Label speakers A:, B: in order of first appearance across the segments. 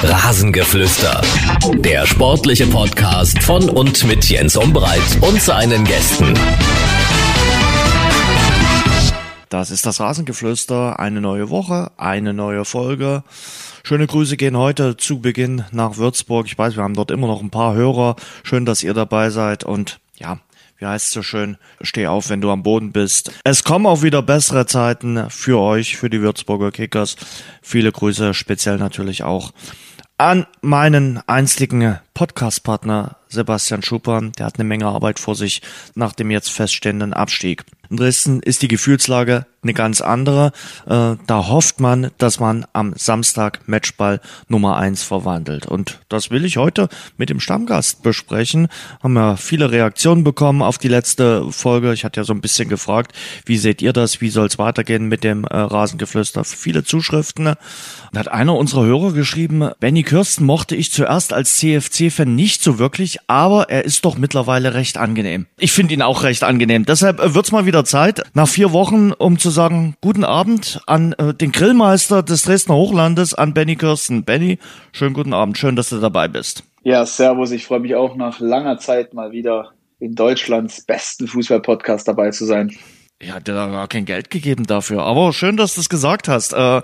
A: Rasengeflüster. Der sportliche Podcast von und mit Jens Umbreit und seinen Gästen.
B: Das ist das Rasengeflüster. Eine neue Woche, eine neue Folge. Schöne Grüße gehen heute zu Beginn nach Würzburg. Ich weiß, wir haben dort immer noch ein paar Hörer. Schön, dass ihr dabei seid und ja, wie heißt es so schön, steh auf, wenn du am Boden bist. Es kommen auch wieder bessere Zeiten für euch, für die Würzburger Kickers. Viele Grüße, speziell natürlich auch an meinen einstigen Podcast-Partner Sebastian Schupper. Der hat eine Menge Arbeit vor sich nach dem jetzt feststehenden Abstieg. In Dresden ist die Gefühlslage eine ganz andere. Äh, da hofft man, dass man am Samstag Matchball Nummer eins verwandelt. Und das will ich heute mit dem Stammgast besprechen. Haben ja viele Reaktionen bekommen auf die letzte Folge. Ich hatte ja so ein bisschen gefragt, wie seht ihr das? Wie soll es weitergehen mit dem äh, Rasengeflüster? Viele Zuschriften. Da hat einer unserer Hörer geschrieben, Benny Kirsten mochte ich zuerst als CFC-Fan nicht so wirklich, aber er ist doch mittlerweile recht angenehm. Ich finde ihn auch recht angenehm. Deshalb äh, wird's mal wieder Zeit, nach vier Wochen, um zu sagen, guten Abend an äh, den Grillmeister des Dresdner Hochlandes, an Benny Kirsten. Benny, schönen guten Abend, schön, dass du dabei bist.
C: Ja, servus, ich freue mich auch nach langer Zeit mal wieder in Deutschlands besten Fußball-Podcast dabei zu sein.
B: Ja, hat dir da gar kein Geld gegeben dafür. Aber schön, dass du es gesagt hast. Äh,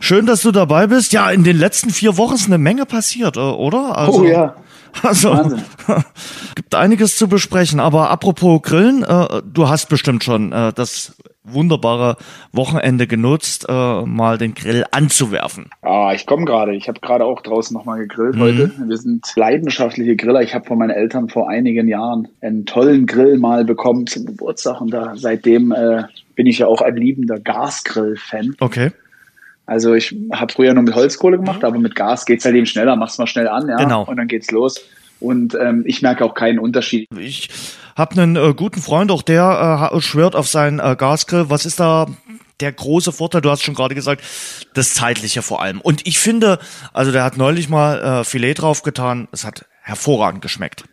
B: schön, dass du dabei bist. Ja, in den letzten vier Wochen ist eine Menge passiert, äh, oder?
C: Also, oh ja.
B: Also Wahnsinn. gibt einiges zu besprechen. Aber apropos Grillen, äh, du hast bestimmt schon äh, das wunderbare Wochenende genutzt, äh, mal den Grill anzuwerfen.
C: Ah, ich komme gerade. Ich habe gerade auch draußen nochmal gegrillt mhm. heute. Wir sind leidenschaftliche Griller. Ich habe von meinen Eltern vor einigen Jahren einen tollen Grill mal bekommen zum Geburtstag und da seitdem äh, bin ich ja auch ein liebender Gasgrill-Fan.
B: Okay.
C: Also ich habe früher nur mit Holzkohle gemacht, aber mit Gas geht's halt eben schneller, machst mal schnell an, ja,
B: genau.
C: und dann geht's los. Und ähm, ich merke auch keinen Unterschied.
B: Ich habe einen äh, guten Freund, auch der äh, schwört auf seinen äh, Gasgrill. Was ist da der große Vorteil? Du hast schon gerade gesagt, das zeitliche vor allem. Und ich finde, also der hat neulich mal äh, Filet draufgetan. Es hat hervorragend geschmeckt.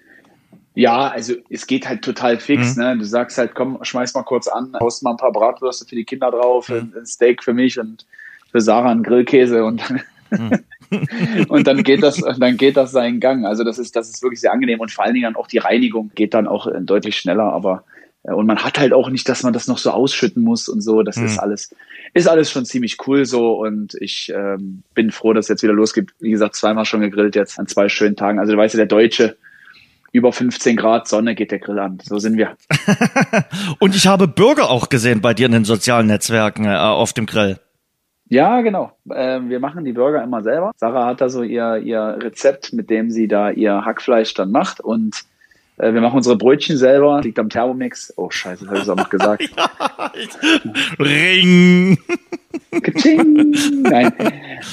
C: Ja, also es geht halt total fix. Mhm. Ne? Du sagst halt, komm, schmeiß mal kurz an, haust mal ein paar Bratwürste für die Kinder drauf, mhm. ein Steak für mich und für Sarah einen Grillkäse und dann, hm. und dann geht das, dann geht das seinen Gang. Also das ist, das ist wirklich sehr angenehm und vor allen Dingen dann auch die Reinigung geht dann auch äh, deutlich schneller, aber äh, und man hat halt auch nicht, dass man das noch so ausschütten muss und so. Das mhm. ist alles, ist alles schon ziemlich cool so und ich ähm, bin froh, dass es jetzt wieder losgeht. Wie gesagt, zweimal schon gegrillt jetzt an zwei schönen Tagen. Also du weißt ja, der Deutsche, über 15 Grad Sonne geht der Grill an. So sind wir.
B: und ich habe Bürger auch gesehen bei dir in den sozialen Netzwerken äh, auf dem Grill.
C: Ja, genau. Ähm, wir machen die Burger immer selber. Sarah hat da so ihr, ihr Rezept, mit dem sie da ihr Hackfleisch dann macht und äh, wir machen unsere Brötchen selber, liegt am Thermomix. Oh scheiße, habe ich es auch noch gesagt.
B: Ring!
C: Nein,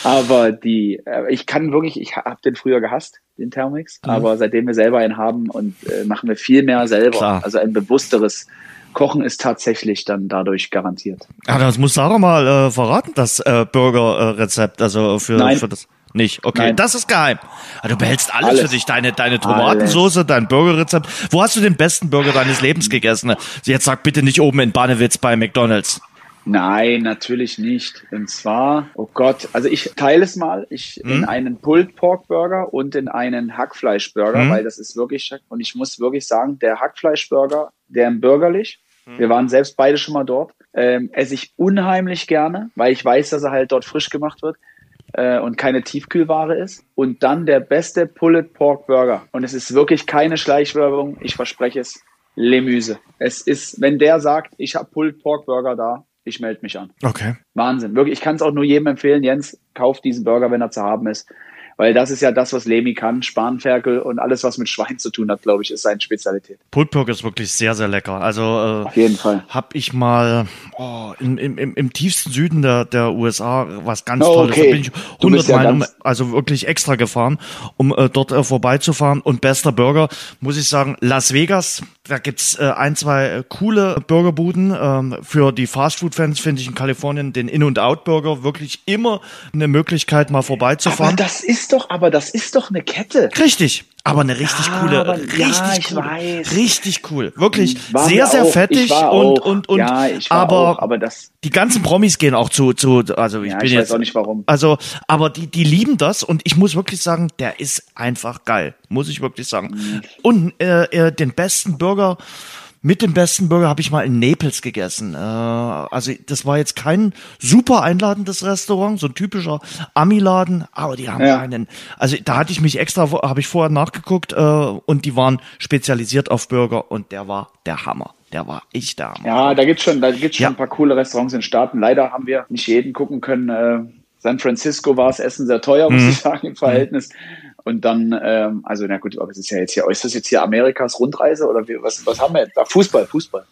C: aber die, äh, ich kann wirklich, ich habe den früher gehasst, den Thermomix, mhm. aber seitdem wir selber einen haben und äh, machen wir viel mehr selber, Klar. also ein bewussteres Kochen ist tatsächlich dann dadurch garantiert.
B: Ja, das muss Sarah mal äh, verraten, das äh, Burger-Rezept, also für,
C: Nein.
B: für das. Nicht, okay, Nein. das ist geheim. Also du behältst alles, alles, für dich, deine, deine Tomatensoße, dein Burgerrezept. Wo hast du den besten Burger deines Lebens gegessen? Jetzt sag bitte nicht oben in Bannewitz bei McDonalds.
C: Nein, natürlich nicht. Und zwar, oh Gott, also ich teile es mal, ich hm? in einen Pulled Pork Burger und in einen Hackfleisch Burger, hm? weil das ist wirklich, und ich muss wirklich sagen, der Hackfleisch Burger, der bürgerlich, hm? wir waren selbst beide schon mal dort, ähm, esse ich unheimlich gerne, weil ich weiß, dass er halt dort frisch gemacht wird äh, und keine Tiefkühlware ist. Und dann der beste Pulled Pork Burger. Und es ist wirklich keine Schleichwerbung, ich verspreche es. Lemüse. Es ist, wenn der sagt, ich habe Pulled Pork Burger da, ich melde mich an.
B: Okay.
C: Wahnsinn. Wirklich, ich kann es auch nur jedem empfehlen. Jens, kauft diesen Burger, wenn er zu haben ist. Weil das ist ja das, was Lemi kann. Spanferkel und alles, was mit Schwein zu tun hat, glaube ich, ist seine Spezialität.
B: Pork ist wirklich sehr, sehr lecker. Also
C: äh, auf jeden Fall.
B: Hab ich mal oh, im, im, im tiefsten Süden der, der USA was ganz oh, Tolles. Okay. Da bin ich 100 ja um, also wirklich extra gefahren, um äh, dort äh, vorbeizufahren. Und bester Burger, muss ich sagen, Las Vegas. Da gibt's äh, ein, zwei äh, coole Burgerbuden. Ähm, für die Fastfood-Fans finde ich in Kalifornien den In-and-Out-Burger wirklich immer eine Möglichkeit, mal vorbeizufahren.
C: Aber das ist doch, aber das ist doch eine Kette.
B: Richtig. Aber eine richtig
C: Ja,
B: coole,
C: aber-
B: richtig
C: ja,
B: cool, richtig cool, wirklich
C: War
B: sehr sehr
C: auch.
B: fettig und und und
C: ja,
B: aber,
C: auch, aber das,
B: die ganzen Promis gehen auch zu zu also ich bin
C: ich
B: jetzt
C: weiß auch nicht warum.
B: also aber die die lieben das und ich muss wirklich sagen, der ist einfach geil, muss ich wirklich sagen.
C: Mhm.
B: Und äh, äh, den besten Burger mit dem besten Burger habe ich mal in Naples gegessen. Äh, also das war jetzt kein super einladendes Restaurant, so ein typischer Ami-Laden, aber die haben
C: Ja.
B: einen. Also da hatte ich mich extra, habe ich vorher nachgeguckt äh, und die waren spezialisiert auf Burger und der war der Hammer. Der war echt der Hammer.
C: Ja, da gibt's schon, da gibt's schon
B: Ja.
C: ein paar coole Restaurants in Staaten. Leider haben wir nicht jeden gucken können. Äh, San Francisco war das Essen sehr teuer, muss
B: Mhm.
C: ich sagen, im Verhältnis. Und dann, ähm, also na gut, aber es ist ja jetzt hier, ist das jetzt hier Amerikas Rundreise oder wie, was, was haben wir jetzt? Ah, Fußball, Fußball.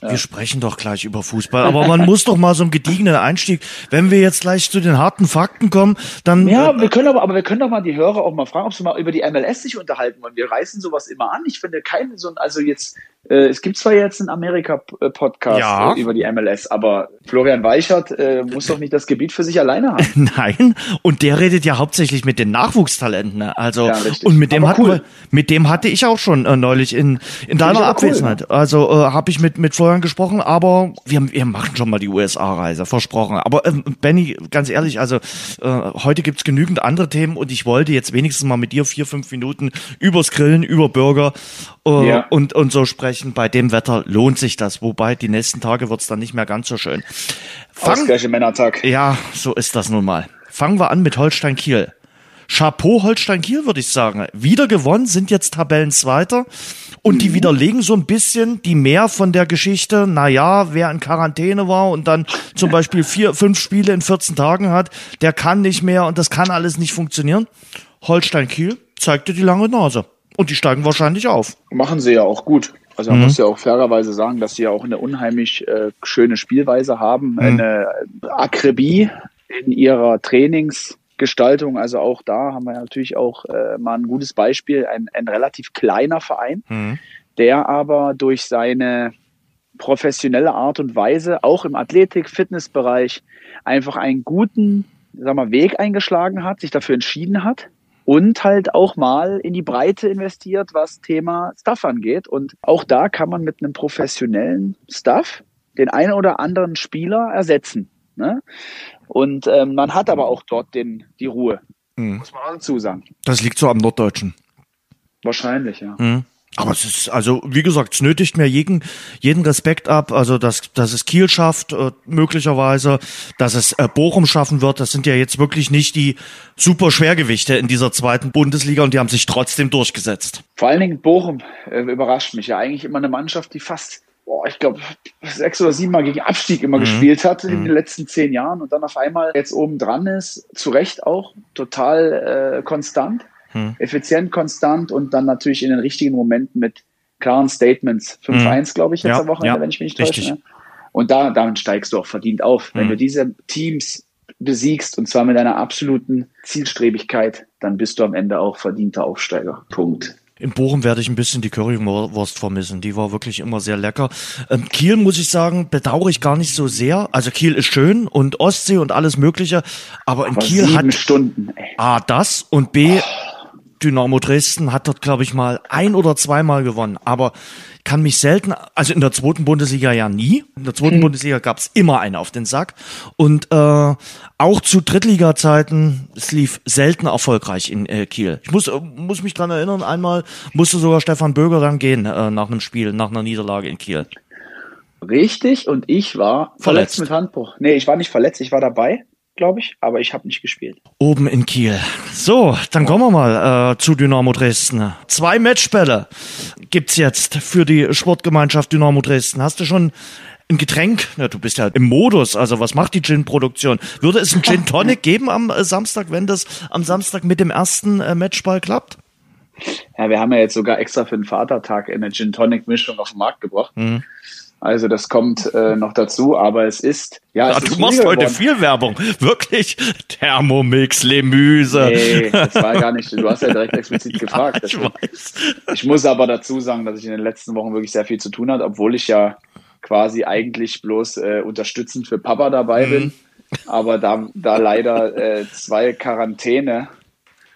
B: Wir sprechen doch gleich über Fußball, aber man muss doch mal so einen gediegenen Einstieg. Wenn wir jetzt gleich zu den harten Fakten kommen, dann
C: Ja,
B: äh,
C: wir können aber, aber wir können doch mal die Hörer auch mal fragen, ob sie mal über die MLS sich unterhalten wollen. Wir reißen sowas immer an. Ich finde keine so, also jetzt, es gibt zwar jetzt einen Amerika-Podcast
B: Ja.
C: äh, über die MLS, aber Florian Weichert äh, muss doch nicht das Gebiet für sich alleine haben.
B: Nein, und der redet ja hauptsächlich mit den Nachwuchstalenten. Ne? Also
C: Ja,
B: und mit dem
C: Aber
B: hatten
C: cool.
B: wir, mit dem hatte ich auch schon äh, neulich in in deiner
C: aber cool,
B: Abwesenheit. Also äh, habe ich mit mit Florian gesprochen, aber wir wir machen schon mal die USA-Reise, versprochen. Aber ähm, Benny, ganz ehrlich, also äh, heute gibt's genügend andere Themen und ich wollte jetzt wenigstens mal mit dir vier fünf Minuten übers Grillen, über Burger äh,
C: Ja.
B: und und so sprechen. Bei dem Wetter lohnt sich das. Wobei die nächsten Tage wird's dann nicht mehr ganz so schön. Fang,
C: Ausgleiche Männertag.
B: ja, so ist das nun mal. Fangen wir an mit Holstein Kiel. Chapeau Holstein Kiel, würde ich sagen. Wieder gewonnen, sind jetzt Tabellenzweiter. Und die widerlegen so ein bisschen die mehr von der Geschichte, naja, wer in Quarantäne war und dann zum Beispiel vier, fünf Spiele in 14 Tagen hat, der kann nicht mehr und das kann alles nicht funktionieren. Holstein Kiel zeigte die lange Nase. Und die steigen wahrscheinlich auf.
C: Machen sie ja auch gut. Also
B: Mhm.
C: man muss ja auch fairerweise sagen, dass sie ja auch eine unheimlich äh, schöne Spielweise haben,
B: Mhm.
C: eine Akribie in ihrer Trainingsgestaltung. Also auch da haben wir natürlich auch äh, mal ein gutes Beispiel, ein, ein relativ kleiner Verein,
B: Mhm.
C: der aber durch seine professionelle Art und Weise auch im Athletik-Fitnessbereich einfach einen guten sag mal, Weg eingeschlagen hat, sich dafür entschieden hat und halt auch mal in die Breite investiert, was Thema Stuff angeht. Und auch da kann man mit einem professionellen Stuff den einen oder anderen Spieler ersetzen. Ne? Und ähm, man hat aber auch dort den, die Ruhe,
B: Mhm.
C: muss man auch dazu sagen.
B: Das liegt so am Norddeutschen.
C: Wahrscheinlich, ja.
B: Mhm. Aber es ist, also, wie gesagt, es nötigt mir jeden, jeden Respekt ab. Also, dass, dass es Kiel schafft, äh, möglicherweise, dass es äh, Bochum schaffen wird. Das sind ja jetzt wirklich nicht die super Schwergewichte in dieser zweiten Bundesliga und die haben sich trotzdem durchgesetzt.
C: Vor allen Dingen Bochum äh, überrascht mich ja eigentlich immer eine Mannschaft, die fast, boah, ich glaube, sechs oder sieben Mal gegen Abstieg immer gespielt hat in den letzten zehn Jahren und dann auf einmal jetzt oben dran ist, zu Recht auch total äh, konstant, effizient konstant und dann natürlich in den richtigen Momenten mit klaren Statements. 5-1, glaube ich,
B: Ja,
C: letzte Woche,
B: ja,
C: wenn ich mich nicht
B: richtig.
C: täusche. Ne? Und da, damit steigst du auch verdient auf. Wenn du diese Teams besiegst und zwar mit einer absoluten Zielstrebigkeit, dann bist du am Ende auch verdienter Aufsteiger. Punkt.
B: In Bochum werde ich ein bisschen die Currywurst vermissen. Die war wirklich immer sehr lecker. Ähm, Kiel, muss ich sagen, bedauere ich gar nicht so sehr. Also Kiel ist schön und Ostsee und alles Mögliche. Aber in
C: Aber
B: Kiel hat
C: Stunden, ey.
B: A, das und B, Dynamo Dresden hat dort, glaube ich, mal ein oder zweimal gewonnen. Aber kann mich selten, also in der zweiten Bundesliga ja nie. In der zweiten Bundesliga gab es immer einen auf den Sack. Und äh, auch zu Drittliga-Zeiten, es lief selten erfolgreich in äh, Kiel. Ich muss, äh, muss mich dran erinnern, einmal musste sogar Stefan Böger dann gehen äh, nach einem Spiel, nach einer Niederlage in Kiel.
C: Richtig, und ich war verletzt.
B: Verletzt.
C: mit Handbruch. Nee, ich war nicht verletzt, ich war dabei, glaube ich, aber ich habe nicht gespielt.
B: Oben in Kiel. So, dann kommen wir mal äh, zu Dynamo Dresden. Zwei Matchbälle gibt's jetzt für die Sportgemeinschaft Dynamo Dresden. Hast du schon ein Getränk? Ja, du bist ja im Modus. Also was macht die Gin-Produktion? Würde es einen Gin Tonic geben am äh, Samstag, wenn das am Samstag mit dem ersten äh, Matchball klappt?
C: Ja, wir haben ja jetzt sogar extra für den Vatertag eine Gin Tonic Mischung auf den Markt gebracht.
B: Mhm.
C: Also das kommt äh, noch dazu, aber es ist ja, es
B: Ja,
C: ist
B: du machst heute
C: geworden.
B: viel Werbung. Wirklich. Thermomix, Lemüse.
C: Nee, das war gar nicht. Du hast ja direkt explizit gefragt.
B: ich
C: deswegen.
B: weiß.
C: Ich muss aber dazu sagen, dass ich in den letzten Wochen wirklich sehr viel zu tun hatte, obwohl ich ja quasi eigentlich bloß äh, unterstützend für Papa dabei bin. Aber da, da leider äh, zwei Quarantäne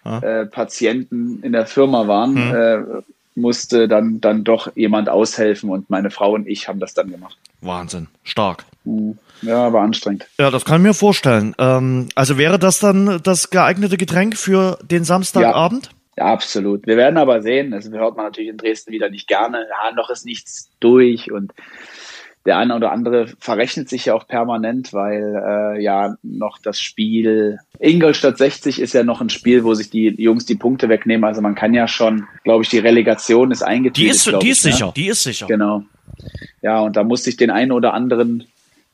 C: ja. äh, Patienten in der Firma waren, mhm. Musste dann, dann doch jemand aushelfen und meine Frau und ich haben das dann gemacht.
B: Wahnsinn, stark.
C: Mhm. Ja, war anstrengend.
B: Ja, das kann ich mir vorstellen. Ähm, also wäre das dann das geeignete Getränk für den Samstagabend?
C: Ja. ja. absolut. Wir werden aber sehen, das hört man natürlich in Dresden wieder nicht gerne. Ja, noch ist nichts durch und der eine oder andere verrechnet sich ja auch permanent, weil äh, ja noch das Spiel Ingolstadt 60 ist ja noch ein Spiel, wo sich die Jungs die Punkte wegnehmen. Also man kann ja schon, glaube ich, die Relegation ist eingetütet.
B: Die ist, die
C: ich,
B: ist ne? sicher, die ist sicher.
C: Genau. Ja, und da muss sich den einen oder anderen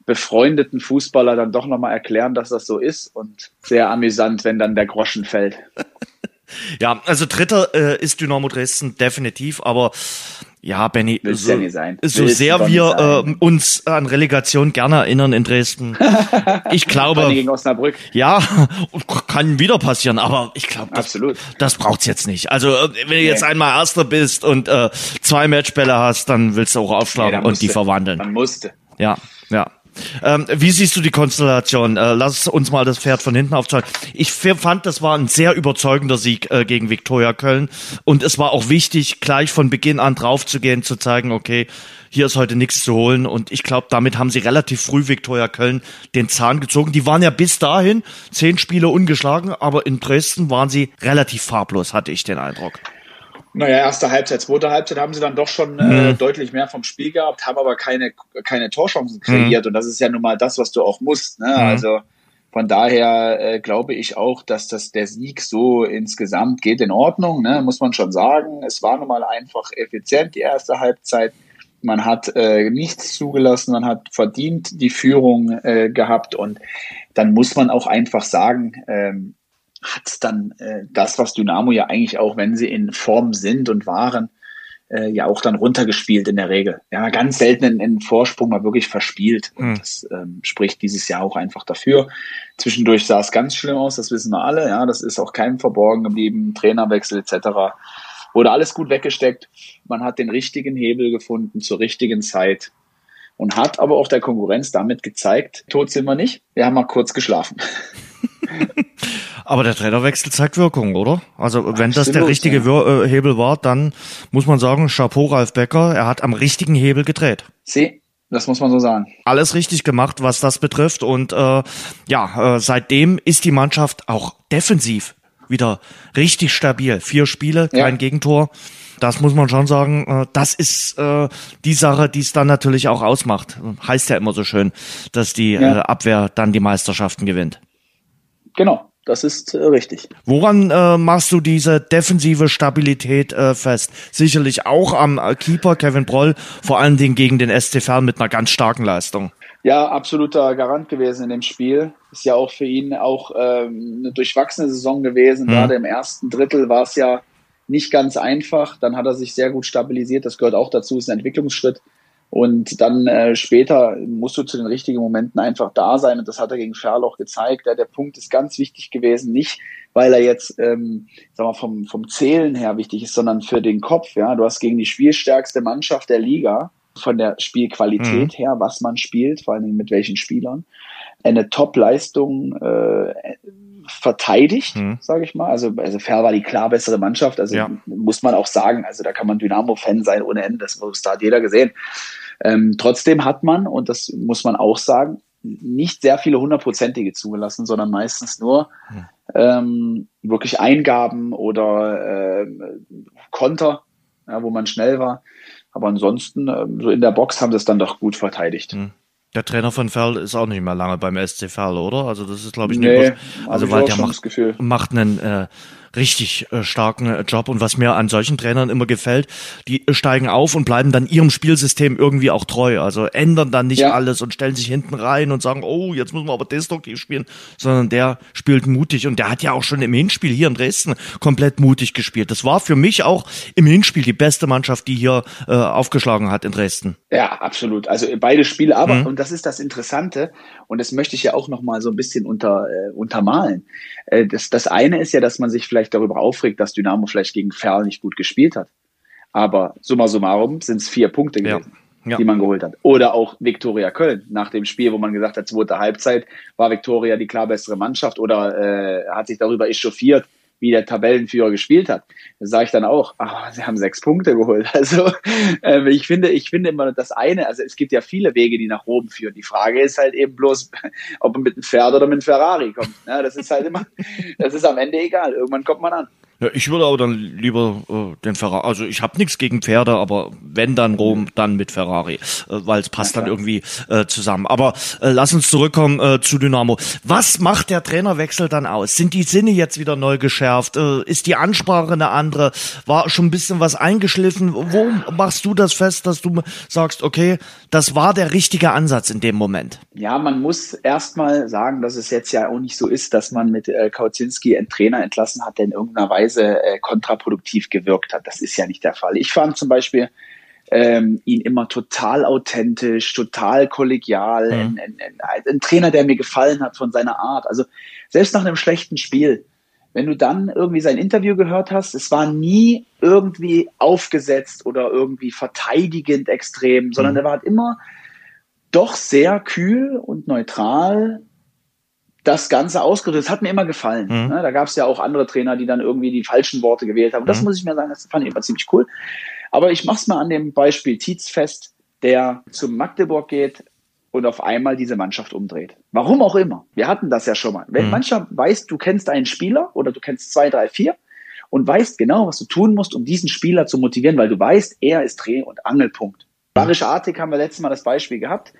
C: befreundeten Fußballer dann doch nochmal erklären, dass das so ist und sehr amüsant, wenn dann der Groschen fällt.
B: ja, also dritter äh, ist Dynamo Dresden definitiv, aber ja, Benny, so, ja so sehr wir äh, uns an Relegation gerne erinnern in Dresden. Ich glaube,
C: gegen Osnabrück.
B: ja, kann wieder passieren, aber ich glaube, das, Absolut. das braucht's jetzt nicht. Also äh, wenn du jetzt einmal Erster bist und äh, zwei Matchbälle hast, dann willst du auch aufschlagen nee, und die verwandeln.
C: Man musste.
B: Ja, ja. Ähm, wie siehst du die Konstellation? Äh, lass uns mal das Pferd von hinten aufzeigen. Ich fand, das war ein sehr überzeugender Sieg äh, gegen Viktoria Köln. Und es war auch wichtig, gleich von Beginn an draufzugehen, zu zeigen, okay, hier ist heute nichts zu holen. Und ich glaube, damit haben sie relativ früh Viktoria Köln den Zahn gezogen. Die waren ja bis dahin zehn Spiele ungeschlagen, aber in Dresden waren sie relativ farblos, hatte ich den Eindruck.
C: Naja, erste Halbzeit, zweite Halbzeit haben sie dann doch schon äh, mhm. deutlich mehr vom Spiel gehabt, haben aber keine, keine Torchancen kreiert. Mhm. Und das ist ja nun mal das, was du auch musst. Ne? Mhm. Also von daher äh, glaube ich auch, dass das der Sieg so insgesamt geht in Ordnung, ne? muss man schon sagen. Es war nun mal einfach effizient, die erste Halbzeit. Man hat äh, nichts zugelassen, man hat verdient die Führung äh, gehabt und dann muss man auch einfach sagen, ähm, hat dann äh, das, was Dynamo ja eigentlich auch, wenn sie in Form sind und waren, äh, ja auch dann runtergespielt in der Regel. Ja, ganz selten in, in Vorsprung mal wirklich verspielt. Und mhm. das ähm, spricht dieses Jahr auch einfach dafür. Zwischendurch sah es ganz schlimm aus, das wissen wir alle. Ja, das ist auch keinem verborgen geblieben. Trainerwechsel etc. Wurde alles gut weggesteckt. Man hat den richtigen Hebel gefunden zur richtigen Zeit und hat aber auch der Konkurrenz damit gezeigt, tot sind wir nicht. Wir haben mal kurz geschlafen.
B: Aber der Trainerwechsel zeigt Wirkung, oder? Also wenn Absolut, das der richtige ja. Äh, Hebel war, dann muss man sagen, Chapeau Ralf Becker, er hat am richtigen Hebel gedreht.
C: Sie, das muss man so sagen.
B: Alles richtig gemacht, was das betrifft. Und äh, ja, äh, seitdem ist die Mannschaft auch defensiv wieder richtig stabil. Vier Spiele, kein ja. Gegentor. Das muss man schon sagen. Äh, das ist äh, die Sache, die es dann natürlich auch ausmacht. Heißt ja immer so schön, dass die ja. äh, Abwehr dann die Meisterschaften gewinnt.
C: Genau. Das ist äh, richtig.
B: Woran äh, machst du diese defensive Stabilität äh, fest? Sicherlich auch am äh, Keeper Kevin Broll, vor allen Dingen gegen den SC Verl mit einer ganz starken Leistung.
C: Ja, absoluter Garant gewesen in dem Spiel. Ist ja auch für ihn auch ähm, eine durchwachsene Saison gewesen. Mhm. Gerade im ersten Drittel war es ja nicht ganz einfach. Dann hat er sich sehr gut stabilisiert. Das gehört auch dazu, ist ein Entwicklungsschritt. Und dann äh, später musst du zu den richtigen Momenten einfach da sein. Und das hat er gegen Ferl auch gezeigt. Ja, der Punkt ist ganz wichtig gewesen. Nicht, weil er jetzt, ähm, sag mal, vom, vom Zählen her wichtig ist, sondern für den Kopf. Ja, du hast gegen die spielstärkste Mannschaft der Liga von der Spielqualität mhm. her, was man spielt, vor allen Dingen mit welchen Spielern, eine Top-Leistung äh, verteidigt, mhm. sage ich mal. Also, also Fair war die klar bessere Mannschaft. Also ja. muss man auch sagen, also da kann man Dynamo-Fan sein ohne Ende. Das, das hat jeder gesehen. Ähm, trotzdem hat man, und das muss man auch sagen, nicht sehr viele hundertprozentige zugelassen, sondern meistens nur hm. ähm, wirklich Eingaben oder äh, Konter, ja, wo man schnell war. Aber ansonsten, äh, so in der Box haben sie es dann doch gut verteidigt. Hm.
B: Der Trainer von Ferl ist auch nicht mehr lange beim SC Ferl, oder? Also das ist, glaube ich, nee, also weil der macht, macht einen äh, richtig äh, starken äh, Job. Und was mir an solchen Trainern immer gefällt, die steigen auf und bleiben dann ihrem Spielsystem irgendwie auch treu. Also ändern dann nicht ja. alles und stellen sich hinten rein und sagen, oh, jetzt müssen wir aber destruktiv spielen, sondern der spielt mutig. Und der hat ja auch schon im Hinspiel hier in Dresden komplett mutig gespielt. Das war für mich auch im Hinspiel die beste Mannschaft, die hier äh, aufgeschlagen hat in Dresden.
C: Ja, absolut. Also beide Spiele, aber, mhm. und das ist das Interessante, und das möchte ich ja auch nochmal so ein bisschen unter, äh, untermalen. Äh, das, das eine ist ja, dass man sich vielleicht darüber aufregt, dass Dynamo vielleicht gegen Ferl nicht gut gespielt hat. Aber summa summarum sind es vier Punkte gewesen. Ja. die man geholt hat. Oder auch Viktoria Köln nach dem Spiel, wo man gesagt hat, zweite Halbzeit war Viktoria die klar bessere Mannschaft oder äh, hat sich darüber echauffiert, wie der Tabellenführer gespielt hat, da sage ich dann auch, ah, sie haben sechs Punkte geholt. Also äh, ich finde, ich finde immer das eine, also es gibt ja viele Wege, die nach oben führen. Die Frage ist halt eben bloß, ob man mit einem Pferd oder mit einem Ferrari kommt. Ja, das ist halt immer, das ist am Ende egal. Irgendwann kommt man an.
B: Ja, ich würde aber dann lieber äh, den Ferrari. Also ich habe nichts gegen Pferde, aber wenn dann Rom, dann mit Ferrari, äh, weil es passt dann irgendwie äh, zusammen. Aber äh, lass uns zurückkommen äh, zu Dynamo. Was macht der Trainerwechsel dann aus? Sind die Sinne jetzt wieder neu geschärft? Äh, ist die Ansprache eine andere? War schon ein bisschen was eingeschliffen? Wo machst du das fest, dass du sagst, okay, das war der richtige Ansatz in dem Moment?
C: Ja, man muss erstmal sagen, dass es jetzt ja auch nicht so ist, dass man mit äh, Kauzinski einen Trainer entlassen hat, der in irgendeiner Weise Weise äh, kontraproduktiv gewirkt hat. Das ist ja nicht der Fall. Ich fand zum Beispiel ähm, ihn immer total authentisch, total kollegial, mhm. ein, ein, ein, Trainer, der mir gefallen hat von seiner Art. Also selbst nach einem schlechten Spiel, wenn du dann irgendwie sein Interview gehört hast, es war nie irgendwie aufgesetzt oder irgendwie verteidigend extrem, sondern mhm. er war halt immer doch sehr kühl und neutral das Ganze ausgedrückt. Das hat mir immer gefallen. Mhm. Ne? Da gab es ja auch andere Trainer, die dann irgendwie die falschen Worte gewählt haben. Das mhm. muss ich mir sagen, das fand ich immer ziemlich cool. Aber ich mach's mal an dem Beispiel Tietz fest, der zum Magdeburg geht und auf einmal diese Mannschaft umdreht. Warum auch immer. Wir hatten das ja schon mal. Wenn mhm. mancher weiß, du kennst einen Spieler oder du kennst zwei, drei, vier und weißt genau, was du tun musst, um diesen Spieler zu motivieren, weil du weißt, er ist Dreh- und Angelpunkt. Barisch Artig haben wir letztes Mal das Beispiel gehabt.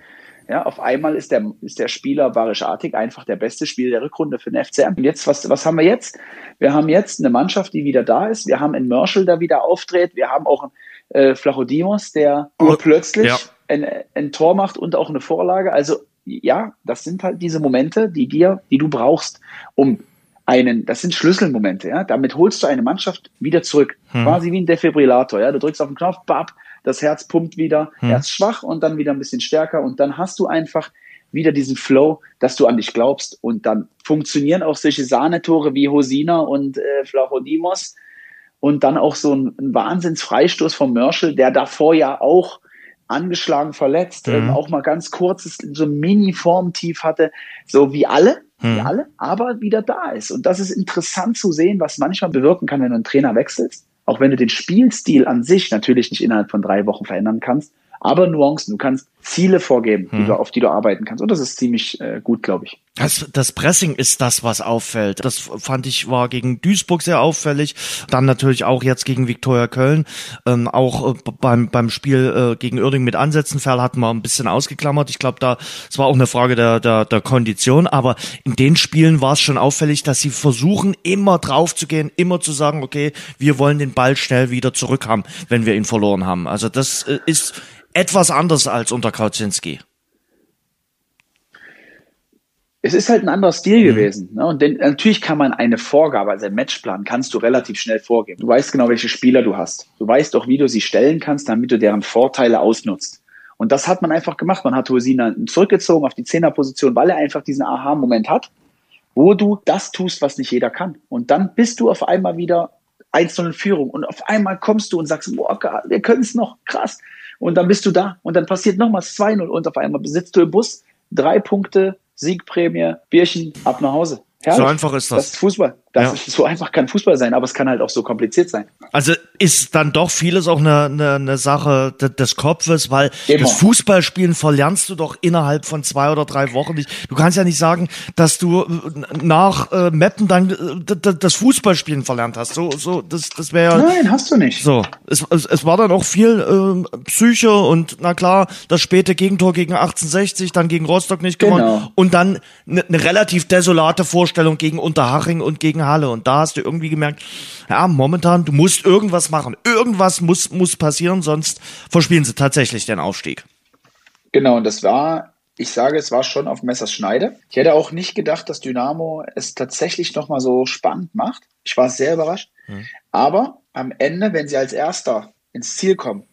C: Ja, auf einmal ist der, ist der Spieler Barisch Artig einfach der beste Spieler der Rückrunde für den FCM. Und jetzt, was, was haben wir jetzt? Wir haben jetzt eine Mannschaft, die wieder da ist. Wir haben einen Merschel, der wieder auftritt. Wir haben auch einen äh, Flachodimos, der oh, plötzlich ja. ein, ein Tor macht und auch eine Vorlage. Also ja, das sind halt diese Momente, die dir, die du brauchst, um einen, das sind Schlüsselmomente, ja. Damit holst du eine Mannschaft wieder zurück. Hm. Quasi wie ein Defibrillator, ja. Du drückst auf den Knopf, bap, das Herz pumpt wieder, hm. erst schwach und dann wieder ein bisschen stärker und dann hast du einfach wieder diesen Flow, dass du an dich glaubst und dann funktionieren auch solche Sahnetore wie Hosina und äh, Flachodimos und dann auch so ein, ein Wahnsinnsfreistoß vom Merschel, der davor ja auch angeschlagen, verletzt, mhm. ähm, auch mal ganz kurzes, so Mini-Formtief hatte, so wie alle, mhm. wie alle, aber wieder da ist. Und das ist interessant zu sehen, was manchmal bewirken kann, wenn du einen Trainer wechselst auch wenn du den Spielstil an sich natürlich nicht innerhalb von drei Wochen verändern kannst, aber Nuancen. Du kannst Ziele vorgeben, hm. die du, auf die du arbeiten kannst. Und das ist ziemlich äh, gut, glaube ich.
B: Das, das Pressing ist das, was auffällt. Das fand ich war gegen Duisburg sehr auffällig. Dann natürlich auch jetzt gegen Viktoria Köln. Ähm, auch äh, beim, beim Spiel äh, gegen Uerdingen mit Ansätzen. Ferl hatten wir ein bisschen ausgeklammert. Ich glaube, da es war auch eine Frage der, der, der Kondition. Aber in den Spielen war es schon auffällig, dass sie versuchen, immer drauf zu gehen, immer zu sagen, okay, wir wollen den Ball schnell wieder zurück haben, wenn wir ihn verloren haben. Also das äh, ist etwas anders als unter Kautzinski.
C: Es ist halt ein anderer Stil mhm. gewesen. Ne? Und denn, natürlich kann man eine Vorgabe, also einen Matchplan, kannst du relativ schnell vorgeben. Du weißt genau, welche Spieler du hast. Du weißt auch, wie du sie stellen kannst, damit du deren Vorteile ausnutzt. Und das hat man einfach gemacht. Man hat Hosina zurückgezogen auf die Zehnerposition, weil er einfach diesen Aha-Moment hat, wo du das tust, was nicht jeder kann. Und dann bist du auf einmal wieder 1-0 in Führung. Und auf einmal kommst du und sagst, boah, wir können es noch, krass. Und dann bist du da. Und dann passiert nochmals 2-0 und auf einmal sitzt du im Bus, drei Punkte, Siegprämie, Bierchen, ab nach Hause.
B: Herrlich. So einfach ist das.
C: Das ist Fußball. Das ja. ist, so einfach kann Fußball sein, aber es kann halt auch so kompliziert sein.
B: Also ist dann doch vieles auch eine, eine, eine Sache des Kopfes, weil Immer. das Fußballspielen verlernst du doch innerhalb von zwei oder drei Wochen nicht. Du kannst ja nicht sagen, dass du äh, nach äh, Meppen dann äh, das Fußballspielen verlernt hast. So, so, das, das wäre
C: Nein, hast du nicht.
B: So, es, es, es war dann auch viel äh, Psyche und na klar, das späte Gegentor gegen 1860, dann gegen Rostock nicht gewonnen genau. und dann eine ne relativ desolate Vorstellung gegen Unterhaching und gegen Halle. Und da hast du irgendwie gemerkt, ja, momentan, du musst irgendwas machen. Irgendwas muss, muss passieren, sonst verspielen sie tatsächlich den Aufstieg.
C: Genau, und das war, ich sage, es war schon auf Messers Schneide. Ich hätte auch nicht gedacht, dass Dynamo es tatsächlich nochmal so spannend macht. Ich war sehr überrascht. Hm. Aber am Ende, wenn sie als Erster ins Ziel kommen,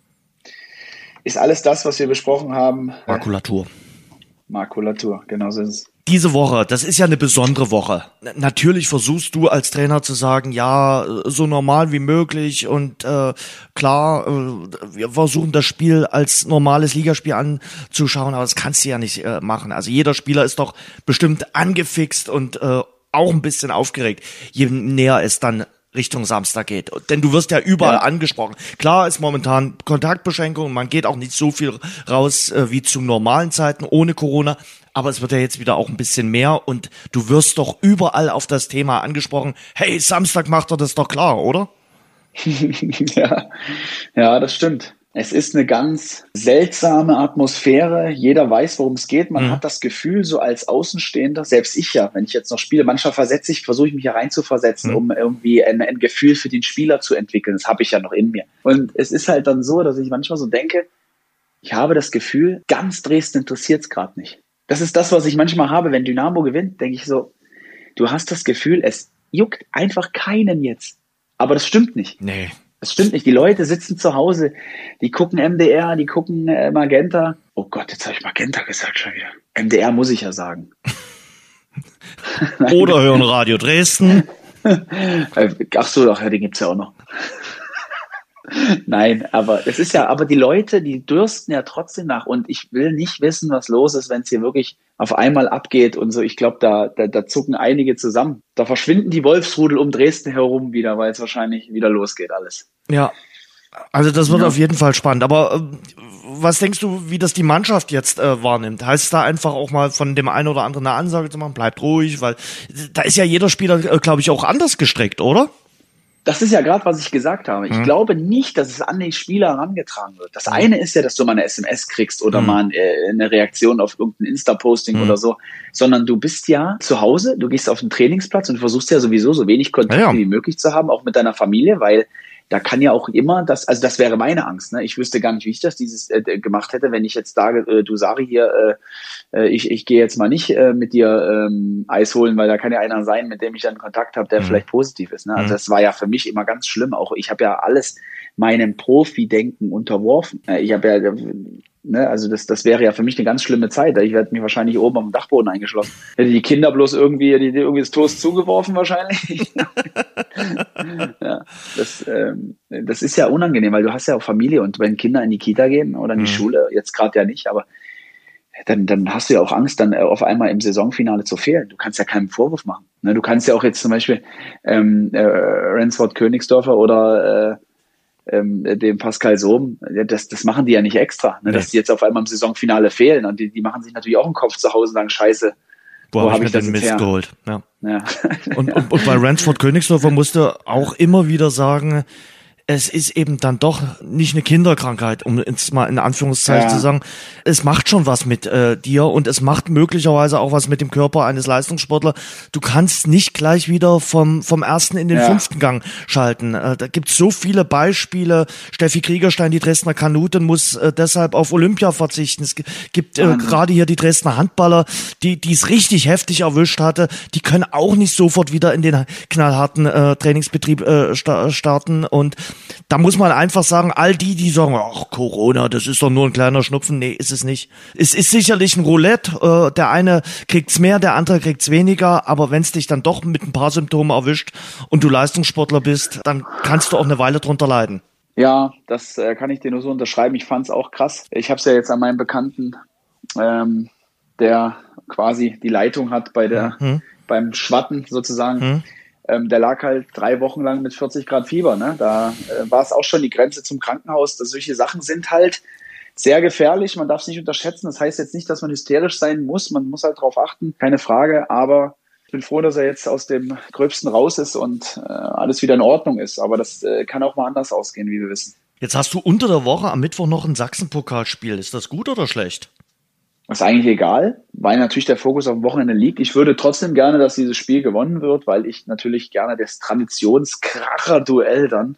C: ist alles das, was wir besprochen haben.
B: Makulatur.
C: Makulatur, genau so ist es
B: diese Woche, das ist ja eine besondere Woche. Natürlich versuchst du als Trainer zu sagen, ja, so normal wie möglich und äh, klar, äh, wir versuchen das Spiel als normales Ligaspiel anzuschauen, aber das kannst du ja nicht äh, machen. Also jeder Spieler ist doch bestimmt angefixt und äh, auch ein bisschen aufgeregt, je näher es dann Richtung Samstag geht. Denn du wirst ja überall ja. angesprochen. Klar ist momentan Kontaktbeschränkung, man geht auch nicht so viel raus äh, wie zu normalen Zeiten ohne Corona, aber es wird ja jetzt wieder auch ein bisschen mehr und du wirst doch überall auf das Thema angesprochen. Hey, Samstag macht er das doch klar, oder?
C: ja. ja, das stimmt. Es ist eine ganz seltsame Atmosphäre. Jeder weiß, worum es geht. Man mhm. hat das Gefühl, so als Außenstehender, selbst ich ja, wenn ich jetzt noch spiele, manchmal versetze ich, versuche ich mich hier reinzuversetzen, mhm. um irgendwie ein, ein, Gefühl für den Spieler zu entwickeln. Das habe ich ja noch in mir. Und es ist halt dann so, dass ich manchmal so denke, ich habe das Gefühl, ganz Dresden interessiert es gerade nicht. Das ist das, was ich manchmal habe, wenn Dynamo gewinnt, denke ich so, du hast das Gefühl, es juckt einfach keinen jetzt. Aber das stimmt nicht.
B: Nee.
C: Das stimmt nicht. Die Leute sitzen zu Hause, die gucken MDR, die gucken äh, Magenta. Oh Gott, jetzt habe ich Magenta gesagt schon wieder. MDR muss ich ja sagen.
B: Oder hören Radio Dresden.
C: Ach so, doch, ja, den gibt's ja auch noch. Nein, aber es ist ja, aber die Leute, die dürsten ja trotzdem nach und ich will nicht wissen, was los ist, wenn es hier wirklich auf einmal abgeht und so. Ich glaube, da, da, da zucken einige zusammen. Da verschwinden die Wolfsrudel um Dresden herum wieder, weil es wahrscheinlich wieder losgeht alles.
B: Ja, also das wird ja. auf jeden Fall spannend. Aber äh, was denkst du, wie das die Mannschaft jetzt äh, wahrnimmt? Heißt es da einfach auch mal von dem einen oder anderen eine Ansage zu machen, bleibt ruhig, weil da ist ja jeder Spieler, äh, glaube ich, auch anders gestrickt, oder?
C: Das ist ja gerade, was ich gesagt habe. Ich mhm. glaube nicht, dass es an die Spieler herangetragen wird. Das mhm. eine ist ja, dass du mal eine SMS kriegst oder mhm. mal äh, eine Reaktion auf irgendein Insta-Posting mhm. oder so, sondern du bist ja zu Hause, du gehst auf den Trainingsplatz und versuchst ja sowieso so wenig Kontakt ja, ja. wie möglich zu haben, auch mit deiner Familie, weil da kann ja auch immer das, also das wäre meine Angst. Ne? Ich wüsste gar nicht, wie ich das dieses äh, gemacht hätte, wenn ich jetzt sage, äh, du Sari hier, äh, äh, ich, ich gehe jetzt mal nicht äh, mit dir ähm, Eis holen, weil da kann ja einer sein, mit dem ich dann Kontakt habe, der mhm. vielleicht positiv ist. Ne? Also mhm. das war ja für mich immer ganz schlimm. Auch ich habe ja alles meinem Profi-Denken unterworfen. Äh, ich habe ja Ne, also das, das wäre ja für mich eine ganz schlimme Zeit. Ich werde mich wahrscheinlich oben am Dachboden eingeschlossen. Hätte die Kinder bloß irgendwie, die, irgendwie das Toast zugeworfen wahrscheinlich. ja, das, ähm, das ist ja unangenehm, weil du hast ja auch Familie und wenn Kinder in die Kita gehen oder in die mhm. Schule, jetzt gerade ja nicht, aber dann, dann hast du ja auch Angst, dann auf einmal im Saisonfinale zu fehlen. Du kannst ja keinen Vorwurf machen. Ne, du kannst ja auch jetzt zum Beispiel ähm, äh, Rensford Königsdorfer oder äh, ähm, dem Pascal Sohm, das, das machen die ja nicht extra, ne, nee. dass die jetzt auf einmal im Saisonfinale fehlen. Und die, die machen sich natürlich auch einen Kopf zu Hause und sagen, scheiße,
B: Boah, wo habe ich, ich den Mist her? geholt. Ja. ja. und, und, und bei Ransford Königsdorfer musste auch immer wieder sagen, es ist eben dann doch nicht eine Kinderkrankheit, um jetzt mal in Anführungszeichen ja. zu sagen. Es macht schon was mit äh, dir und es macht möglicherweise auch was mit dem Körper eines Leistungssportlers. Du kannst nicht gleich wieder vom, vom ersten in den ja. fünften Gang schalten. Äh, da gibt so viele Beispiele. Steffi Kriegerstein, die Dresdner Kanuten, muss äh, deshalb auf Olympia verzichten. Es gibt äh, gerade hier die Dresdner Handballer, die die es richtig heftig erwischt hatte. Die können auch nicht sofort wieder in den knallharten äh, Trainingsbetrieb äh, starten und da muss man einfach sagen, all die, die sagen, ach, Corona, das ist doch nur ein kleiner Schnupfen. Nee, ist es nicht. Es ist sicherlich ein Roulette. Äh, der eine kriegt's mehr, der andere kriegt's weniger. Aber wenn es dich dann doch mit ein paar Symptomen erwischt und du Leistungssportler bist, dann kannst du auch eine Weile drunter leiden.
C: Ja, das äh, kann ich dir nur so unterschreiben. Ich fand's auch krass. Ich habe es ja jetzt an meinem Bekannten, ähm, der quasi die Leitung hat bei der mhm. beim Schwatten sozusagen. Mhm ähm, der lag halt drei Wochen lang mit 40 Grad Fieber. Ne? Da äh, war es auch schon die Grenze zum Krankenhaus. Dass solche Sachen sind halt sehr gefährlich. Man darf es nicht unterschätzen. Das heißt jetzt nicht, dass man hysterisch sein muss. Man muss halt darauf achten, keine Frage. Aber ich bin froh, dass er jetzt aus dem Gröbsten raus ist und äh, alles wieder in Ordnung ist. Aber das äh, kann auch mal anders ausgehen, wie wir wissen.
B: Jetzt hast du unter der Woche am Mittwoch noch ein Sachsenpokalspiel. Ist das gut oder schlecht?
C: Ist eigentlich egal, weil natürlich der Fokus auf dem Wochenende liegt. Ich würde trotzdem gerne, dass dieses Spiel gewonnen wird, weil ich natürlich gerne das Traditionskracher-Duell dann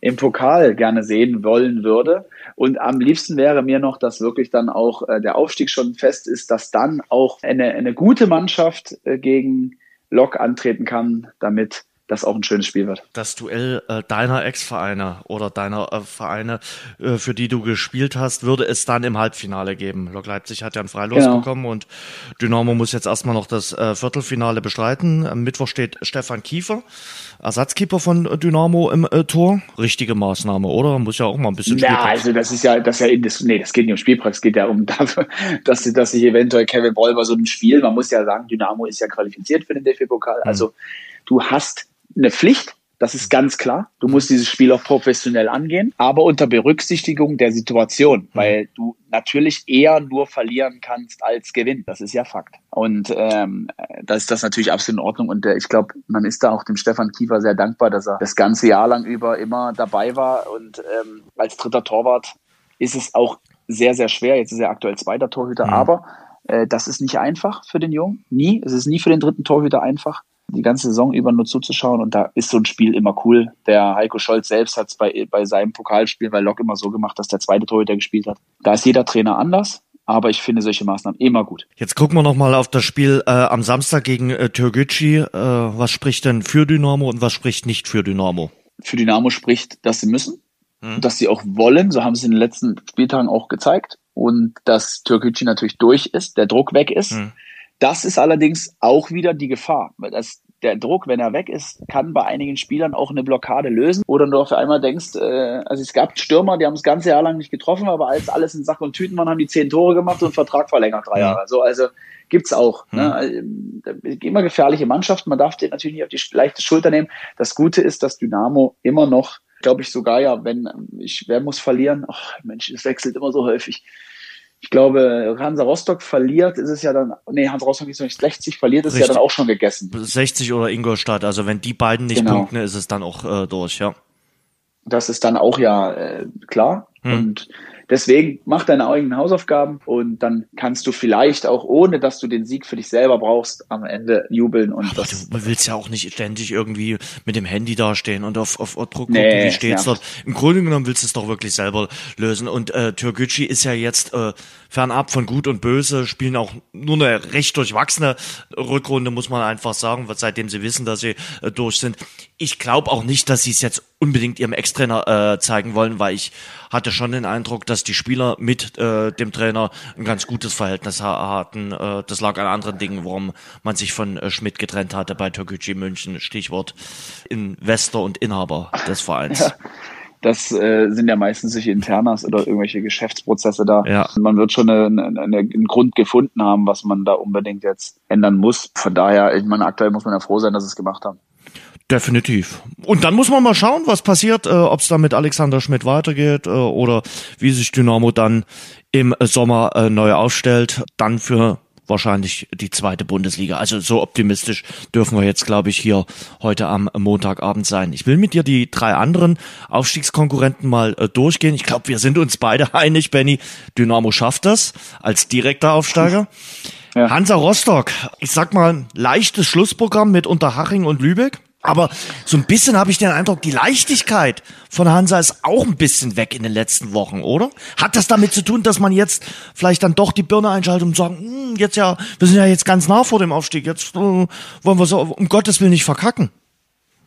C: im Pokal gerne sehen wollen würde. Und am liebsten wäre mir noch, dass wirklich dann auch äh, der Aufstieg schon fest ist, dass dann auch eine, eine gute Mannschaft äh, gegen Lok antreten kann, damit das auch ein schönes Spiel wird.
B: Das Duell äh, deiner Ex-Vereine oder deiner äh, Vereine, äh, für die du gespielt hast, würde es dann im Halbfinale geben. Lok Leipzig hat ja ein Freilos genau. bekommen und Dynamo muss jetzt erstmal noch das äh, Viertelfinale bestreiten. Am Mittwoch steht Stefan Kiefer, Ersatzkeeper von Dynamo im äh, Tor. Richtige Maßnahme, oder? Muss ja auch mal ein bisschen
C: Ja, also das ist ja, das ist ja, das, nee, das geht nicht um Spielpraxis, es geht ja um dafür, dass, dass sich eventuell Kevin Boll bei so einem Spiel, man muss ja sagen, Dynamo ist ja qualifiziert für den DFB-Pokal, mhm. also du hast eine Pflicht, das ist ganz klar. Du musst dieses Spiel auch professionell angehen, aber unter Berücksichtigung der Situation, mhm. weil du natürlich eher nur verlieren kannst als gewinnen. Das ist ja Fakt. Und ähm, da ist das natürlich absolut in Ordnung. Und äh, ich glaube, man ist da auch dem Stefan Kiefer sehr dankbar, dass er das ganze Jahr lang über immer dabei war. Und ähm, als dritter Torwart ist es auch sehr, sehr schwer. Jetzt ist er aktuell zweiter Torhüter, mhm. aber äh, das ist nicht einfach für den Jungen. Nie. Es ist nie für den dritten Torhüter einfach die ganze Saison über nur zuzuschauen und da ist so ein Spiel immer cool. Der Heiko Scholz selbst hat es bei, bei seinem Pokalspiel bei Lok immer so gemacht, dass der zweite Torhüter gespielt hat. Da ist jeder Trainer anders. Aber ich finde solche Maßnahmen immer gut.
B: Jetzt gucken wir nochmal auf das Spiel äh, am Samstag gegen äh, Türgücü. Äh, was spricht denn für Dynamo und was spricht nicht für Dynamo?
C: Für Dynamo spricht, dass sie müssen, hm. dass sie auch wollen. So haben sie in den letzten Spieltagen auch gezeigt. Und dass Türkgücü natürlich durch ist, der Druck weg ist. Hm. Das ist allerdings auch wieder die Gefahr. Das, der Druck, wenn er weg ist, kann bei einigen Spielern auch eine Blockade lösen. Oder du auf einmal denkst, äh, also es gab Stürmer, die haben das ganze Jahr lang nicht getroffen, aber als alles in Sack und Tüten waren, haben die zehn Tore gemacht und Vertrag verlängert drei Jahre. So, also gibt's auch. Mhm. Ne? Also, immer gefährliche Mannschaften. Man darf den natürlich nicht auf die leichte Schulter nehmen. Das Gute ist, dass Dynamo immer noch, glaube ich sogar ja, wenn ich, wer muss verlieren? Ach Mensch, es wechselt immer so häufig ich glaube, Hansa Rostock verliert, ist es ja dann, nee, Hansa Rostock ist noch nicht 60, verliert, ist Richtig. ja dann auch schon gegessen.
B: 60 oder Ingolstadt, also wenn die beiden nicht genau. punkten, ist es dann auch äh, durch, ja.
C: Das ist dann auch ja äh, klar. Hm. Und Deswegen mach deine eigenen Hausaufgaben und dann kannst du vielleicht auch, ohne dass du den Sieg für dich selber brauchst, am Ende jubeln. Und
B: Aber das, du willst ja auch nicht ständig irgendwie mit dem Handy dastehen und auf, auf, Druck gucken, nee, wie steht's ja. dort. Im Grunde genommen willst du es doch wirklich selber lösen. Und äh, Türkgücü ist ja jetzt äh, fernab von Gut und Böse, spielen auch nur eine recht durchwachsene Rückrunde, muss man einfach sagen, seitdem sie wissen, dass sie äh, durch sind. Ich glaube auch nicht, dass sie es jetzt unbedingt ihrem Ex-Trainer äh, zeigen wollen, weil ich hatte schon den Eindruck, dass die Spieler mit äh, dem Trainer ein ganz gutes Verhältnis hatten. Äh, das lag an anderen Dingen, warum man sich von äh, Schmidt getrennt hatte bei Türkgücü München. Stichwort Investor und Inhaber des Vereins. Ja.
C: Das äh, sind ja meistens solche Internas oder irgendwelche Geschäftsprozesse da. Ja. Man wird schon eine, eine, einen Grund gefunden haben, was man da unbedingt jetzt ändern muss. Von daher, ich meine, aktuell muss man ja froh sein, dass sie es gemacht haben.
B: Definitiv. Und dann muss man mal schauen, was passiert, äh, ob es da mit Alexander Schmidt weitergeht äh, oder wie sich Dynamo dann im Sommer äh, neu aufstellt. Dann für wahrscheinlich die zweite Bundesliga. Also so optimistisch dürfen wir jetzt, glaube ich, hier heute am Montagabend sein. Ich will mit dir die drei anderen Aufstiegskonkurrenten mal äh, durchgehen. Ich glaube, wir sind uns beide einig, Benny. Dynamo schafft das als direkter Aufsteiger. Ja. Hansa Rostock, ich sag mal, leichtes Schlussprogramm mit Unterhaching und Lübeck. Aber so ein bisschen habe ich den Eindruck, die Leichtigkeit von Hansa ist auch ein bisschen weg in den letzten Wochen, oder? Hat das damit zu tun, dass man jetzt vielleicht dann doch die Birne einschaltet und sagen, hm, jetzt ja, wir sind ja jetzt ganz nah vor dem Aufstieg, jetzt äh, wollen wir so um Gottes Willen nicht verkacken.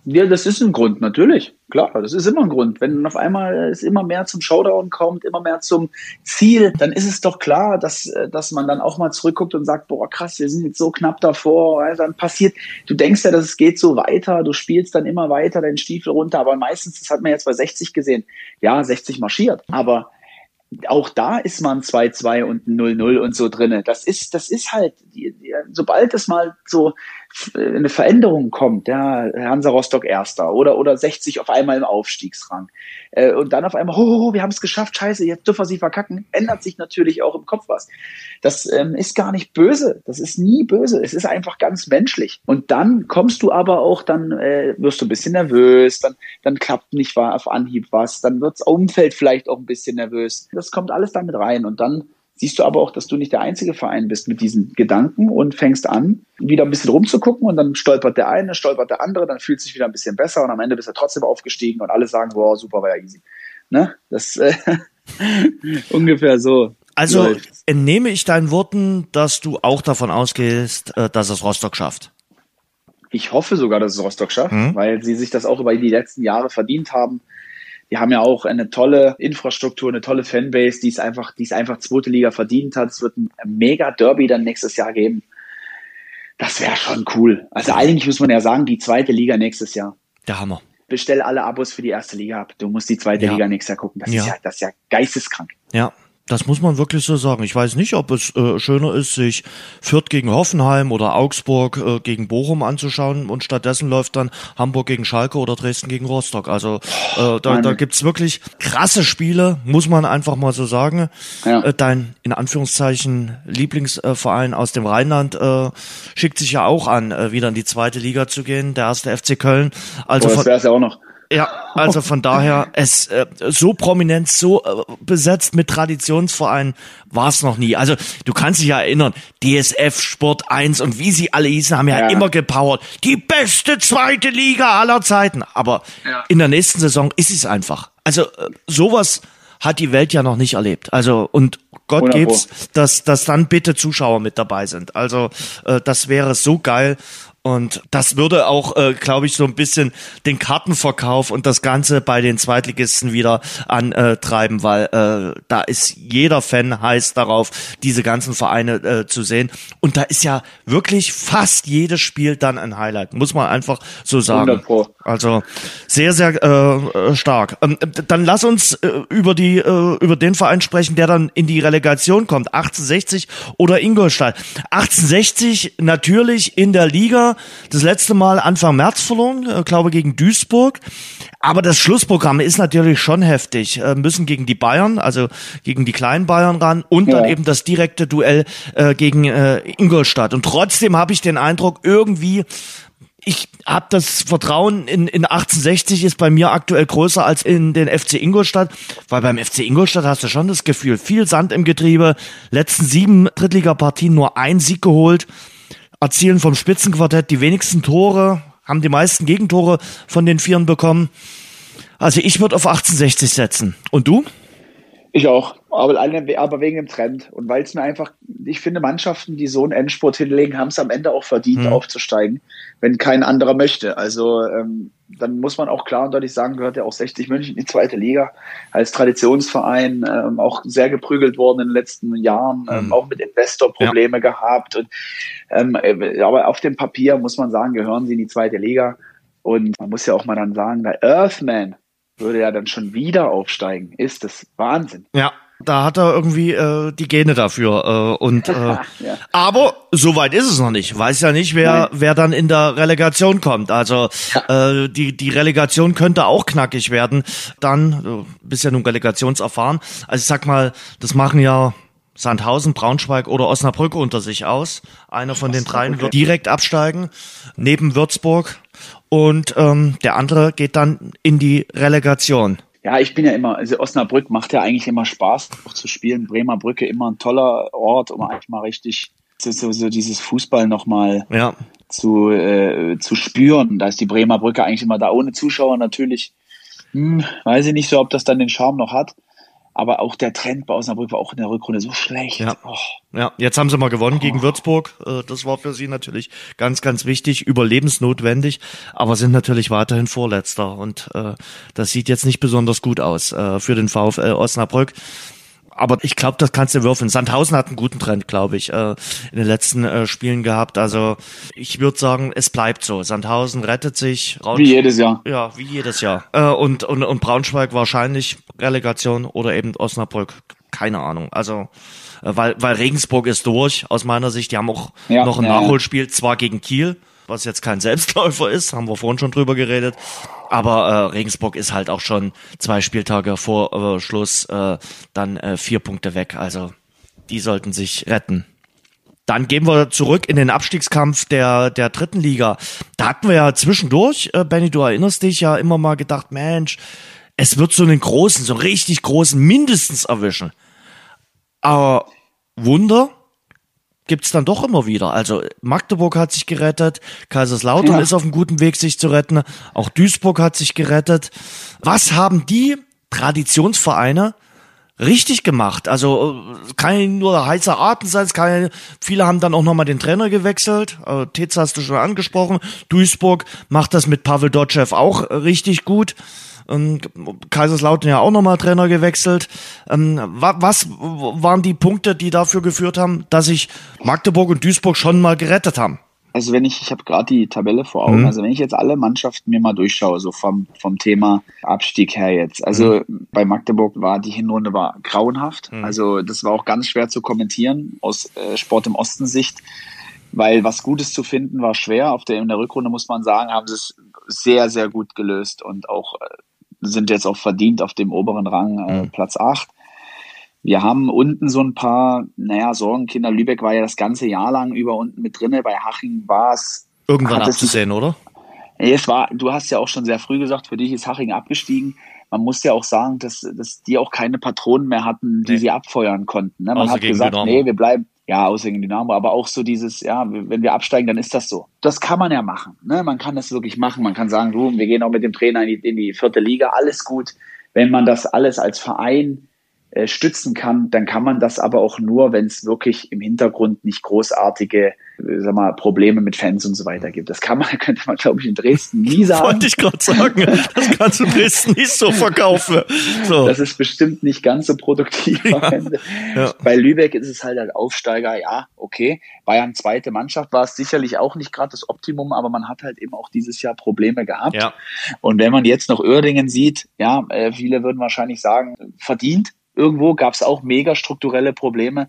C: Ja, das ist ein Grund, natürlich. Klar, das ist immer ein Grund. Wenn auf einmal es immer mehr zum Showdown kommt, immer mehr zum Ziel, dann ist es doch klar, dass, äh, dass man dann auch mal zurückguckt und sagt, boah, krass, wir sind jetzt so knapp davor. Dann passiert, du denkst ja, dass es geht so weiter, du spielst dann immer weiter deinen Stiefel runter, aber meistens, das hat man jetzt bei 60 gesehen, ja, 60 marschiert, aber auch da ist man 2-2 und 0-0 und so drinne. Das ist, das ist halt, sobald es mal so eine Veränderung kommt, ja, Hansa Rostock Erster oder, oder 60 auf einmal im Aufstiegsrang. Äh, und dann auf einmal, ho, ho, ho wir haben es geschafft, scheiße, jetzt dürfen wir sie verkacken, ändert sich natürlich auch im Kopf was. Das ähm, ist gar nicht böse, das ist nie böse, es ist einfach ganz menschlich. Und dann kommst du aber auch, dann äh, wirst du ein bisschen nervös, dann, dann klappt nicht auf Anhieb was, dann wirds Umfeld vielleicht auch ein bisschen nervös. Das kommt alles damit rein und dann siehst du aber auch, dass du nicht der einzige Verein bist mit diesen Gedanken und fängst an, wieder ein bisschen rumzugucken und dann stolpert der eine, stolpert der andere, dann fühlt sich wieder ein bisschen besser und am Ende bist du trotzdem aufgestiegen und alle sagen, wow, super, war ja easy. Ne? Das äh, ungefähr so.
B: Also entnehme ich deinen Worten, dass du auch davon ausgehst, äh, dass es Rostock schafft.
C: Ich hoffe sogar, dass es Rostock schafft, mhm. weil sie sich das auch über die letzten Jahre verdient haben. Die haben ja auch eine tolle Infrastruktur, eine tolle Fanbase, die es einfach, die es einfach zweite Liga verdient hat. Es wird ein mega Derby dann nächstes Jahr geben. Das wäre schon cool. Also eigentlich muss man ja sagen, die zweite Liga nächstes Jahr.
B: Der Hammer.
C: Bestell alle Abos für die erste Liga ab. Du musst die zweite ja. Liga nächstes Jahr gucken. Das ja. ist ja, das ist ja geisteskrank.
B: Ja, das muss man wirklich so sagen. Ich weiß nicht, ob es äh, schöner ist, sich Fürth gegen Hoffenheim oder Augsburg äh, gegen Bochum anzuschauen und stattdessen läuft dann Hamburg gegen Schalke oder Dresden gegen Rostock. Also äh, da, da gibt's wirklich krasse Spiele, muss man einfach mal so sagen. Ja. Äh, dein in Anführungszeichen Lieblingsverein aus dem Rheinland äh, schickt sich ja auch an, äh, wieder in die zweite Liga zu gehen, der erste FC Köln. Also
C: oh, das wäre ja auch noch.
B: Ja, also von daher, es äh, so prominent, so äh, besetzt mit Traditionsvereinen war es noch nie. Also du kannst dich ja erinnern, DSF, Sport 1 und wie sie alle hießen, haben ja, ja. immer gepowert. Die beste zweite Liga aller Zeiten. Aber ja. in der nächsten Saison ist es einfach. Also äh, sowas hat die Welt ja noch nicht erlebt. Also und Gott Wunderbar. geb's, dass, dass dann bitte Zuschauer mit dabei sind. Also äh, das wäre so geil. Und das würde auch, äh, glaube ich, so ein bisschen den Kartenverkauf und das Ganze bei den Zweitligisten wieder antreiben, weil äh, da ist jeder Fan heiß darauf, diese ganzen Vereine äh, zu sehen. Und da ist ja wirklich fast jedes Spiel dann ein Highlight, muss man einfach so sagen. Also sehr, sehr äh, stark. Ähm, dann lass uns äh, über die äh, über den Verein sprechen, der dann in die Relegation kommt. 1860 oder Ingolstadt. 1860 natürlich in der Liga das letzte Mal Anfang März verloren, äh, glaube gegen Duisburg. Aber das Schlussprogramm ist natürlich schon heftig. Äh, müssen gegen die Bayern, also gegen die kleinen Bayern ran und ja. dann eben das direkte Duell äh, gegen äh, Ingolstadt. Und trotzdem habe ich den Eindruck, irgendwie ich habe das Vertrauen in, in 1860 ist bei mir aktuell größer als in den FC Ingolstadt, weil beim FC Ingolstadt hast du schon das Gefühl, viel Sand im Getriebe, letzten sieben Drittligapartien nur ein Sieg geholt erzielen vom Spitzenquartett die wenigsten Tore, haben die meisten Gegentore von den Vieren bekommen. Also ich würde auf 1860 setzen. Und du?
C: Ich auch, aber, aber wegen dem Trend. Und weil es mir einfach, ich finde, Mannschaften, die so einen Endspurt hinlegen, haben es am Ende auch verdient, hm. aufzusteigen, wenn kein anderer möchte. Also ähm, dann muss man auch klar und deutlich sagen, gehört ja auch 60 München in die zweite Liga als Traditionsverein, ähm, auch sehr geprügelt worden in den letzten Jahren, ähm, mhm. auch mit Investorprobleme ja. gehabt. Und, ähm, äh, aber auf dem Papier muss man sagen, gehören sie in die zweite Liga. Und man muss ja auch mal dann sagen, der Earthman würde ja dann schon wieder aufsteigen. Ist das Wahnsinn.
B: Ja, da hat er irgendwie äh, die Gene dafür. Äh, und äh, ja. aber so weit ist es noch nicht. Weiß ja nicht, wer wer dann in der Relegation kommt. Also ja. äh, die die Relegation könnte auch knackig werden. Dann du bist ja nun Relegationserfahren. Also ich sag mal, das machen ja Sandhausen, Braunschweig oder Osnabrück unter sich aus. Einer von den dreien wird direkt absteigen, neben Würzburg. Und ähm, der andere geht dann in die Relegation
C: ja, ich bin ja immer, also Osnabrück macht ja eigentlich immer Spaß, auch zu spielen. Bremer Brücke immer ein toller Ort, um eigentlich mal richtig so, so, so dieses Fußball nochmal ja. zu, äh, zu spüren. Da ist die Bremer Brücke eigentlich immer da, ohne Zuschauer natürlich. Hm, weiß ich nicht so, ob das dann den Charme noch hat. Aber auch der Trend bei Osnabrück war auch in der Rückrunde so schlecht.
B: Ja, oh. ja. jetzt haben sie mal gewonnen oh. gegen Würzburg. Äh, das war für sie natürlich ganz, ganz wichtig, überlebensnotwendig, aber sind natürlich weiterhin Vorletzter. Und äh, das sieht jetzt nicht besonders gut aus äh, für den VfL Osnabrück aber ich glaube, das kannst du würfeln. Sandhausen hat einen guten Trend, glaube ich, äh, in den letzten äh, Spielen gehabt. Also ich würde sagen, es bleibt so. Sandhausen rettet sich.
C: Braunschweig, wie jedes Jahr.
B: Ja, wie jedes Jahr. Äh, und, und, und Braunschweig wahrscheinlich Relegation oder eben Osnabrück. Keine Ahnung. Also äh, weil, weil Regensburg ist durch, aus meiner Sicht. Die haben auch ja, noch ein ja, Nachholspiel, zwar gegen Kiel, was jetzt kein Selbstläufer ist, haben wir vorhin schon drüber geredet. Aber äh, Regensburg ist halt auch schon zwei Spieltage vor äh, Schluss äh, dann äh, vier Punkte weg. Also die sollten sich retten. Dann gehen wir zurück in den Abstiegskampf der, der dritten Liga. Da hatten wir ja zwischendurch, äh, Benny, du erinnerst dich ja immer mal gedacht, Mensch, es wird so einen großen, so richtig großen mindestens erwischen. Aber Wunder, gibt's dann doch immer wieder. Also Magdeburg hat sich gerettet, Kaiserslautern ja. ist auf einem guten Weg, sich zu retten, auch Duisburg hat sich gerettet. Was haben die Traditionsvereine richtig gemacht. Also kein nur heißer sein, keine, viele haben dann auch nochmal den Trainer gewechselt. Äh, Tetz hast du schon angesprochen. Duisburg macht das mit Pavel Dotschew auch richtig gut. Ähm, Kaiserslautern ja auch nochmal Trainer gewechselt. Ähm, was waren die Punkte, die dafür geführt haben, dass sich Magdeburg und Duisburg schon mal gerettet haben?
C: Also wenn ich, ich habe gerade die Tabelle vor Augen, mhm. also wenn ich jetzt alle Mannschaften mir mal durchschaue, so vom, vom Thema Abstieg her jetzt. Also mhm. bei Magdeburg war die Hinrunde war grauenhaft. Mhm. Also das war auch ganz schwer zu kommentieren aus äh, Sport im Osten Sicht, weil was Gutes zu finden war schwer. Auf der, in der Rückrunde muss man sagen, haben sie es sehr, sehr gut gelöst und auch äh, sind jetzt auch verdient auf dem oberen Rang äh, mhm. Platz 8. Wir haben unten so ein paar, naja, Sorgenkinder. Lübeck war ja das ganze Jahr lang über unten mit drinne. Bei Haching war es.
B: Irgendwann abzusehen, oder?
C: Es war, du hast ja auch schon sehr früh gesagt, für dich ist Haching abgestiegen. Man muss ja auch sagen, dass, dass die auch keine Patronen mehr hatten, die nee. sie abfeuern konnten. Ne? Man Außer hat gesagt, Dynamo. nee, wir bleiben, ja, außer gegen Dynamo, aber auch so dieses, ja, wenn wir absteigen, dann ist das so. Das kann man ja machen. Ne? Man kann das wirklich machen. Man kann sagen, du, wir gehen auch mit dem Trainer in die, in die vierte Liga, alles gut. Wenn man das alles als Verein äh, stützen kann, dann kann man das aber auch nur, wenn es wirklich im Hintergrund nicht großartige äh, sag mal, Probleme mit Fans und so weiter gibt. Das kann man, könnte man, glaube ich, in Dresden nie sagen.
B: Wollte ich gerade sagen, das kannst du in Dresden nicht so verkaufen. So.
C: Das ist bestimmt nicht ganz so produktiv ja. am Ende. Ja. Bei Lübeck ist es halt ein Aufsteiger, ja, okay. Bayern zweite Mannschaft war es sicherlich auch nicht gerade das Optimum, aber man hat halt eben auch dieses Jahr Probleme gehabt. Ja. Und wenn man jetzt noch Uerdingen sieht, ja, äh, viele würden wahrscheinlich sagen, verdient, Irgendwo gab es auch mega strukturelle Probleme.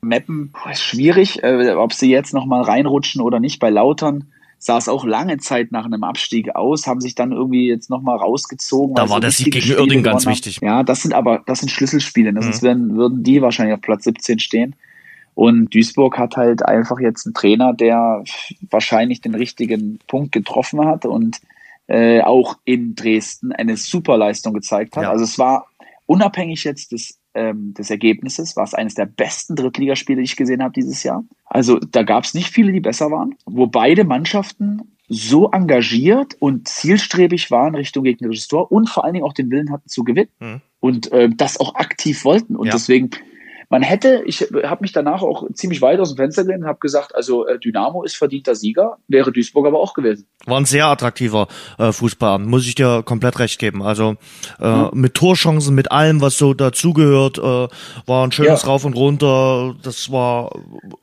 C: Mappen ist schwierig, äh, ob sie jetzt nochmal reinrutschen oder nicht. Bei Lautern sah es auch lange Zeit nach einem Abstieg aus, haben sich dann irgendwie jetzt nochmal rausgezogen.
B: Da war der Sieg gegen Irding ganz wichtig.
C: Ja, das sind aber, das sind Schlüsselspiele. Ne? Sonst mhm. werden, würden die wahrscheinlich auf Platz 17 stehen. Und Duisburg hat halt einfach jetzt einen Trainer, der wahrscheinlich den richtigen Punkt getroffen hat und äh, auch in Dresden eine super Leistung gezeigt hat. Ja. Also es war unabhängig jetzt des, ähm, des Ergebnisses, war es eines der besten Drittligaspiele, die ich gesehen habe dieses Jahr. Also da gab es nicht viele, die besser waren, wo beide Mannschaften so engagiert und zielstrebig waren Richtung gegnerisches Tor und vor allen Dingen auch den Willen hatten zu gewinnen mhm. und äh, das auch aktiv wollten. Und ja. deswegen man hätte, ich habe mich danach auch ziemlich weit aus dem Fenster gelehnt und habe gesagt, also äh, Dynamo ist verdienter Sieger, wäre Duisburg aber auch gewesen.
B: War ein sehr attraktiver äh, Fußball, muss ich dir komplett recht geben. Also äh, mhm. mit Torchancen, mit allem, was so dazugehört, äh, war ein schönes ja. Rauf und Runter. Das war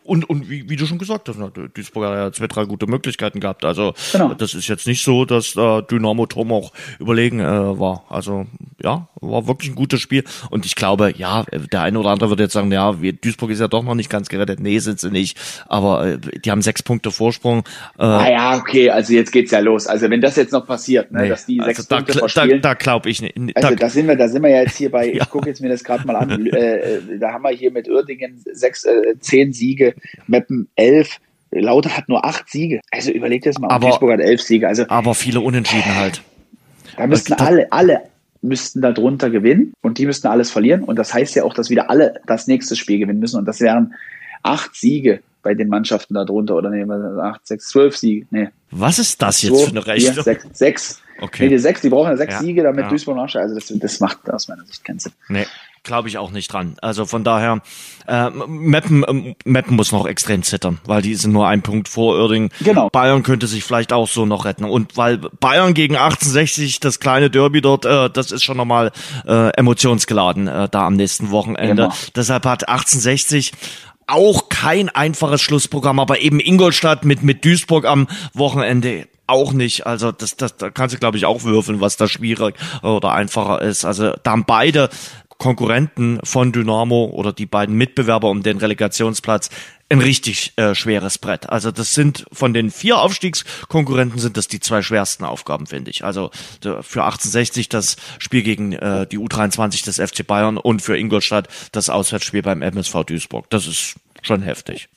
B: und und wie, wie du schon gesagt hast, Duisburg hat ja zwei, drei gute Möglichkeiten gehabt. Also genau. das ist jetzt nicht so, dass äh, Dynamo Tom auch überlegen äh, war. Also ja, war wirklich ein gutes Spiel und ich glaube, ja, der eine oder andere wird jetzt sagen, ja, wir, Duisburg ist ja doch noch nicht ganz gerettet. Nee, sind sie nicht. Aber äh, die haben sechs Punkte Vorsprung.
C: Äh, ah ja, okay, also jetzt geht's ja los. Also wenn das jetzt noch passiert, ne, nee, dass die sechs also Punkte da, verspielen.
B: Da, da glaube ich nicht.
C: Also da, da sind wir, da sind wir ja jetzt hier bei, ja. ich gucke jetzt mir das gerade mal an, äh, äh, da haben wir hier mit Uerdingen sechs, äh, zehn Siege, Meppen elf. Lauter hat nur acht Siege. Also überleg das mal.
B: Aber, Duisburg hat elf Siege. Also, aber viele Unentschieden halt.
C: Da müssten alle, alle, müssten darunter gewinnen und die müssten alles verlieren. Und das heißt ja auch, dass wieder alle das nächste Spiel gewinnen müssen. Und das wären acht Siege bei den Mannschaften darunter oder nee, acht, sechs, zwölf Siege. Nee.
B: Was ist das jetzt Zwei, für eine Rechnung?
C: Vier, sechs, sechs. Okay. Nee, die sechs, die brauchen ja sechs ja, Siege, damit ja. Duisburg nachsteigt. Also das, das macht aus meiner Sicht keinen Sinn.
B: Nee glaube ich auch nicht dran. Also von daher, äh, Meppen, äh, Meppen muss noch extrem zittern, weil die sind nur ein Punkt vor Irding. Genau. Bayern könnte sich vielleicht auch so noch retten. Und weil Bayern gegen 1860, das kleine Derby dort, äh, das ist schon nochmal äh, emotionsgeladen äh, da am nächsten Wochenende. Genau. Deshalb hat 1860 auch kein einfaches Schlussprogramm, aber eben Ingolstadt mit, mit Duisburg am Wochenende auch nicht. Also das, das, da kannst du, glaube ich, auch würfeln, was da schwierig oder einfacher ist. Also da haben beide Konkurrenten von Dynamo oder die beiden Mitbewerber um den Relegationsplatz ein richtig äh, schweres Brett. Also das sind von den vier Aufstiegskonkurrenten sind das die zwei schwersten Aufgaben, finde ich. Also für 1860 das Spiel gegen äh, die U23 des FC Bayern und für Ingolstadt das Auswärtsspiel beim MSV Duisburg. Das ist schon heftig.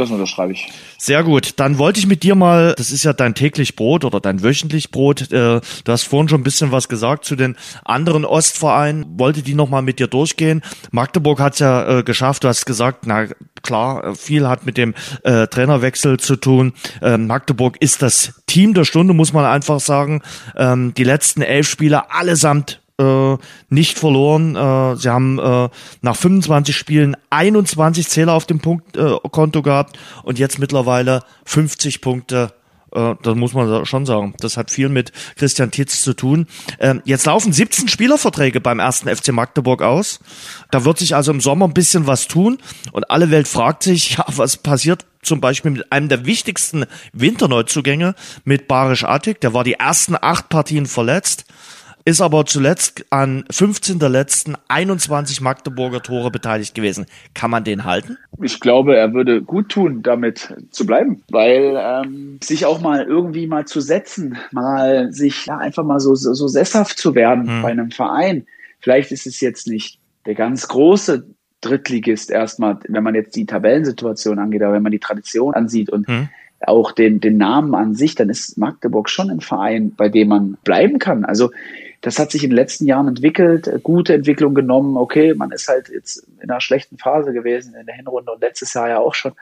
C: Das unterschreibe ich.
B: Sehr gut. Dann wollte ich mit dir mal, das ist ja dein täglich Brot oder dein wöchentlich Brot. Äh, du hast vorhin schon ein bisschen was gesagt zu den anderen Ostvereinen. Wollte die nochmal mit dir durchgehen. Magdeburg hat es ja äh, geschafft. Du hast gesagt, na klar, viel hat mit dem äh, Trainerwechsel zu tun. Ähm, Magdeburg ist das Team der Stunde, muss man einfach sagen. Ähm, die letzten elf Spieler allesamt äh, nicht verloren. Äh, sie haben äh, nach 25 Spielen 21 Zähler auf dem Punktkonto äh, gehabt und jetzt mittlerweile 50 Punkte äh, das muss man schon sagen. Das hat viel mit Christian Titz zu tun. Ähm, jetzt laufen 17 Spielerverträge beim ersten FC Magdeburg aus. Da wird sich also im Sommer ein bisschen was tun. Und alle Welt fragt sich, ja, was passiert zum Beispiel mit einem der wichtigsten Winterneuzugänge mit Barisch Attik. Der war die ersten acht Partien verletzt ist aber zuletzt an 15 der letzten 21 Magdeburger Tore beteiligt gewesen. Kann man den halten?
C: Ich glaube, er würde gut tun, damit zu bleiben, weil ähm, sich auch mal irgendwie mal zu setzen, mal sich ja, einfach mal so, so, so sesshaft zu werden hm. bei einem Verein. Vielleicht ist es jetzt nicht der ganz große Drittligist erstmal, wenn man jetzt die Tabellensituation angeht, aber wenn man die Tradition ansieht und hm auch den, den Namen an sich, dann ist Magdeburg schon ein Verein, bei dem man bleiben kann. Also das hat sich in den letzten Jahren entwickelt, äh, gute Entwicklung genommen. Okay, man ist halt jetzt in einer schlechten Phase gewesen in der Hinrunde und letztes Jahr ja auch schon.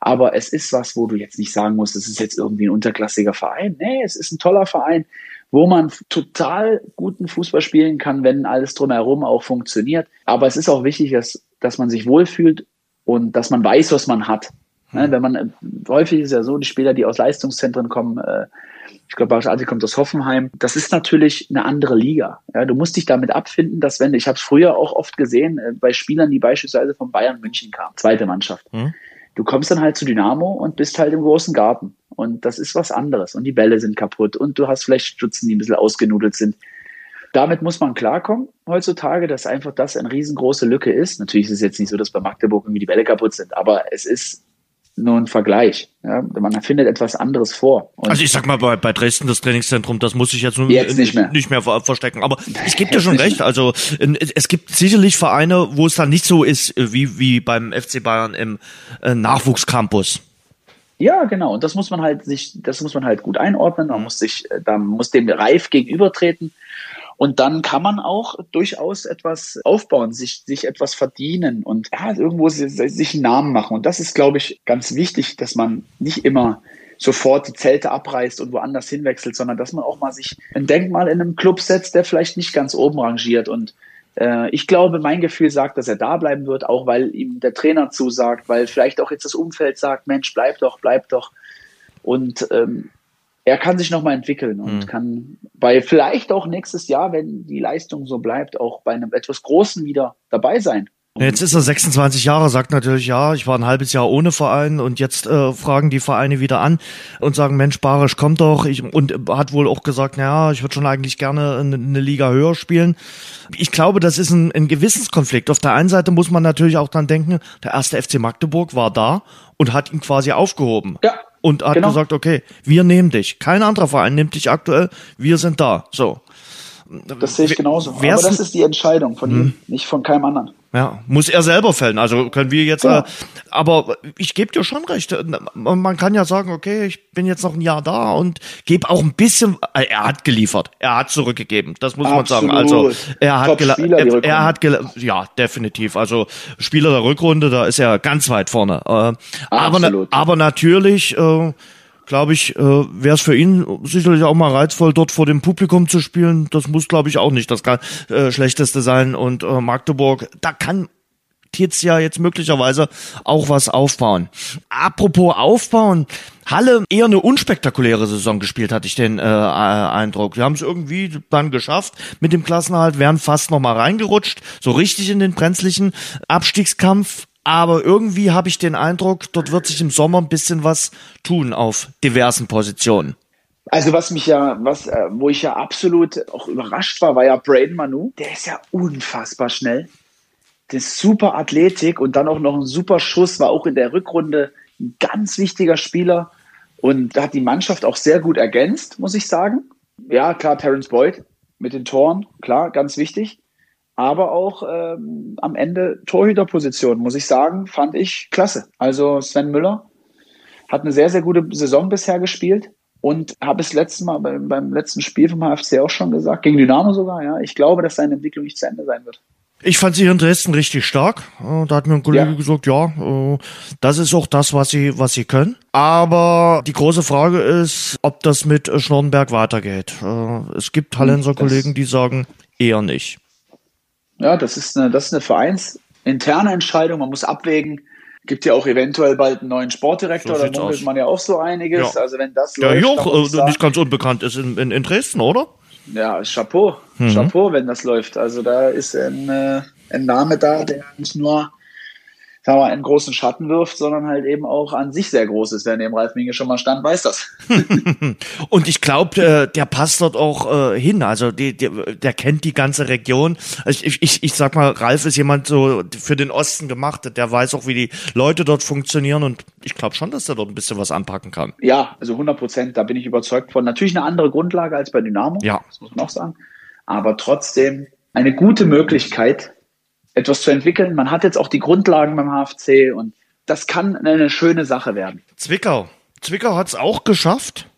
C: Aber es ist was, wo du jetzt nicht sagen musst, es ist jetzt irgendwie ein unterklassiger Verein. Nee, es ist ein toller Verein, wo man total guten Fußball spielen kann, wenn alles drumherum auch funktioniert. Aber es ist auch wichtig, dass, dass man sich wohlfühlt und dass man weiß, was man hat. Ne, wenn man, äh, häufig ist ja so, die Spieler, die aus Leistungszentren kommen, äh, ich glaube, Bayerische kommt aus Hoffenheim. Das ist natürlich eine andere Liga. Ja, du musst dich damit abfinden, dass wenn, ich habe es früher auch oft gesehen, äh, bei Spielern, die beispielsweise von Bayern München kamen, zweite Mannschaft. Mhm. Du kommst dann halt zu Dynamo und bist halt im großen Garten. Und das ist was anderes. Und die Bälle sind kaputt und du hast vielleicht Stützen, die ein bisschen ausgenudelt sind. Damit muss man klarkommen heutzutage, dass einfach das eine riesengroße Lücke ist. Natürlich ist es jetzt nicht so, dass bei Magdeburg irgendwie die Bälle kaputt sind, aber es ist nur ein Vergleich. Ja? Man findet etwas anderes vor.
B: Und also ich sag mal, bei, bei Dresden das Trainingszentrum, das muss ich jetzt,
C: jetzt nicht, mehr.
B: nicht mehr verstecken. Aber ich gebe dir schon recht. Also es gibt sicherlich Vereine, wo es dann nicht so ist wie, wie beim FC Bayern im äh, Nachwuchscampus.
C: Ja, genau. Und das muss man halt sich, das muss man halt gut einordnen. Man muss sich, äh, da muss dem reif gegenübertreten. Und dann kann man auch durchaus etwas aufbauen, sich, sich etwas verdienen und ja, irgendwo sich einen Namen machen. Und das ist, glaube ich, ganz wichtig, dass man nicht immer sofort die Zelte abreißt und woanders hinwechselt, sondern dass man auch mal sich ein Denkmal in einem Club setzt, der vielleicht nicht ganz oben rangiert. Und äh, ich glaube, mein Gefühl sagt, dass er da bleiben wird, auch weil ihm der Trainer zusagt, weil vielleicht auch jetzt das Umfeld sagt, Mensch, bleib doch, bleib doch. Und ähm, er kann sich nochmal entwickeln und mhm. kann bei vielleicht auch nächstes Jahr, wenn die Leistung so bleibt, auch bei einem etwas Großen wieder dabei sein.
B: Jetzt ist er 26 Jahre, sagt natürlich, ja, ich war ein halbes Jahr ohne Verein und jetzt äh, fragen die Vereine wieder an und sagen, Mensch, Barisch, komm doch. Ich, und hat wohl auch gesagt, naja, ich würde schon eigentlich gerne eine, eine, Liga höher spielen. Ich glaube, das ist ein, ein Gewissenskonflikt. Auf der einen Seite muss man natürlich auch dran denken, der erste FC Magdeburg war da und hat ihn quasi aufgehoben. Ja und hat genau. gesagt, okay, wir nehmen dich. Kein anderer Verein nimmt dich aktuell, wir sind da. So.
C: Das sehe ich genauso. Aber das ist die Entscheidung von hm. ihm, nicht von keinem anderen.
B: Ja, muss er selber fällen. Also können wir jetzt, ja. äh, aber ich gebe dir schon recht. Man kann ja sagen, okay, ich bin jetzt noch ein Jahr da und gebe auch ein bisschen. Äh, er hat geliefert, er hat zurückgegeben. Das muss Absolut. man sagen. Also er hat, er, er, hat ja definitiv. Also Spieler der Rückrunde, da ist er ganz weit vorne. Äh, aber, aber natürlich. Äh, glaube ich, äh, wäre es für ihn sicherlich auch mal reizvoll, dort vor dem Publikum zu spielen. Das muss, glaube ich, auch nicht das äh, Schlechteste sein. Und äh, Magdeburg, da kann Tietz ja jetzt möglicherweise auch was aufbauen. Apropos aufbauen, Halle eher eine unspektakuläre Saison gespielt, hatte ich den äh, Eindruck. Wir haben es irgendwie dann geschafft mit dem Klassenhalt, wären fast noch mal reingerutscht, so richtig in den brenzlichen Abstiegskampf. Aber irgendwie habe ich den Eindruck, dort wird sich im Sommer ein bisschen was tun auf diversen Positionen.
C: Also was mich ja, was, äh, wo ich ja absolut auch überrascht war, war ja Braden Manu. Der ist ja unfassbar schnell. Der ist super Athletik und dann auch noch ein super Schuss, war auch in der Rückrunde ein ganz wichtiger Spieler und hat die Mannschaft auch sehr gut ergänzt, muss ich sagen. Ja, klar, Terence Boyd mit den Toren, klar, ganz wichtig aber auch ähm, am Ende Torhüterposition, muss ich sagen, fand ich klasse. Also Sven Müller hat eine sehr, sehr gute Saison bisher gespielt und habe es letztes Mal beim, beim letzten Spiel vom HFC auch schon gesagt, gegen Dynamo sogar, ja. Ich glaube, dass seine Entwicklung nicht zu Ende sein wird.
B: Ich fand sie in Dresden richtig stark. Äh, da hat mir ein Kollege ja. gesagt, ja, äh, das ist auch das, was sie, was sie können. Aber die große Frage ist, ob das mit Schnorrenberg weitergeht. Äh, es gibt Hallenser Kollegen, die sagen, eher nicht.
C: Ja, das ist eine, das ist eine vereinsinterne Entscheidung. Man muss abwägen. Gibt ja auch eventuell bald einen neuen Sportdirektor, so da munkelt man ja auch so einiges. Ja. Also wenn das
B: ja, läuft, auch äh, nicht ganz unbekannt ist in, in, in Dresden, oder?
C: Ja, Chapeau, mhm. Chapeau, wenn das läuft. Also da ist ein, äh, ein Name da, der nicht nur sagen wir, einen großen Schatten wirft, sondern halt eben auch an sich sehr groß ist. Wer neben Ralf Minge schon mal stand, weiß das.
B: und ich glaube, äh, der passt dort auch äh, hin. Also die, die, der kennt die ganze Region. Also ich, ich, ich sag mal, Ralf ist jemand so für den Osten gemacht. Der weiß auch, wie die Leute dort funktionieren. Und ich glaube schon, dass er dort ein bisschen was anpacken kann.
C: Ja, also 100 Prozent. Da bin ich überzeugt von. Natürlich eine andere Grundlage als bei Dynamo.
B: Ja.
C: Das muss man auch sagen. Aber trotzdem eine gute Möglichkeit, etwas zu entwickeln. Man hat jetzt auch die Grundlagen beim HFC und das kann eine schöne Sache werden.
B: Zwickau. Zwickau hat es auch geschafft.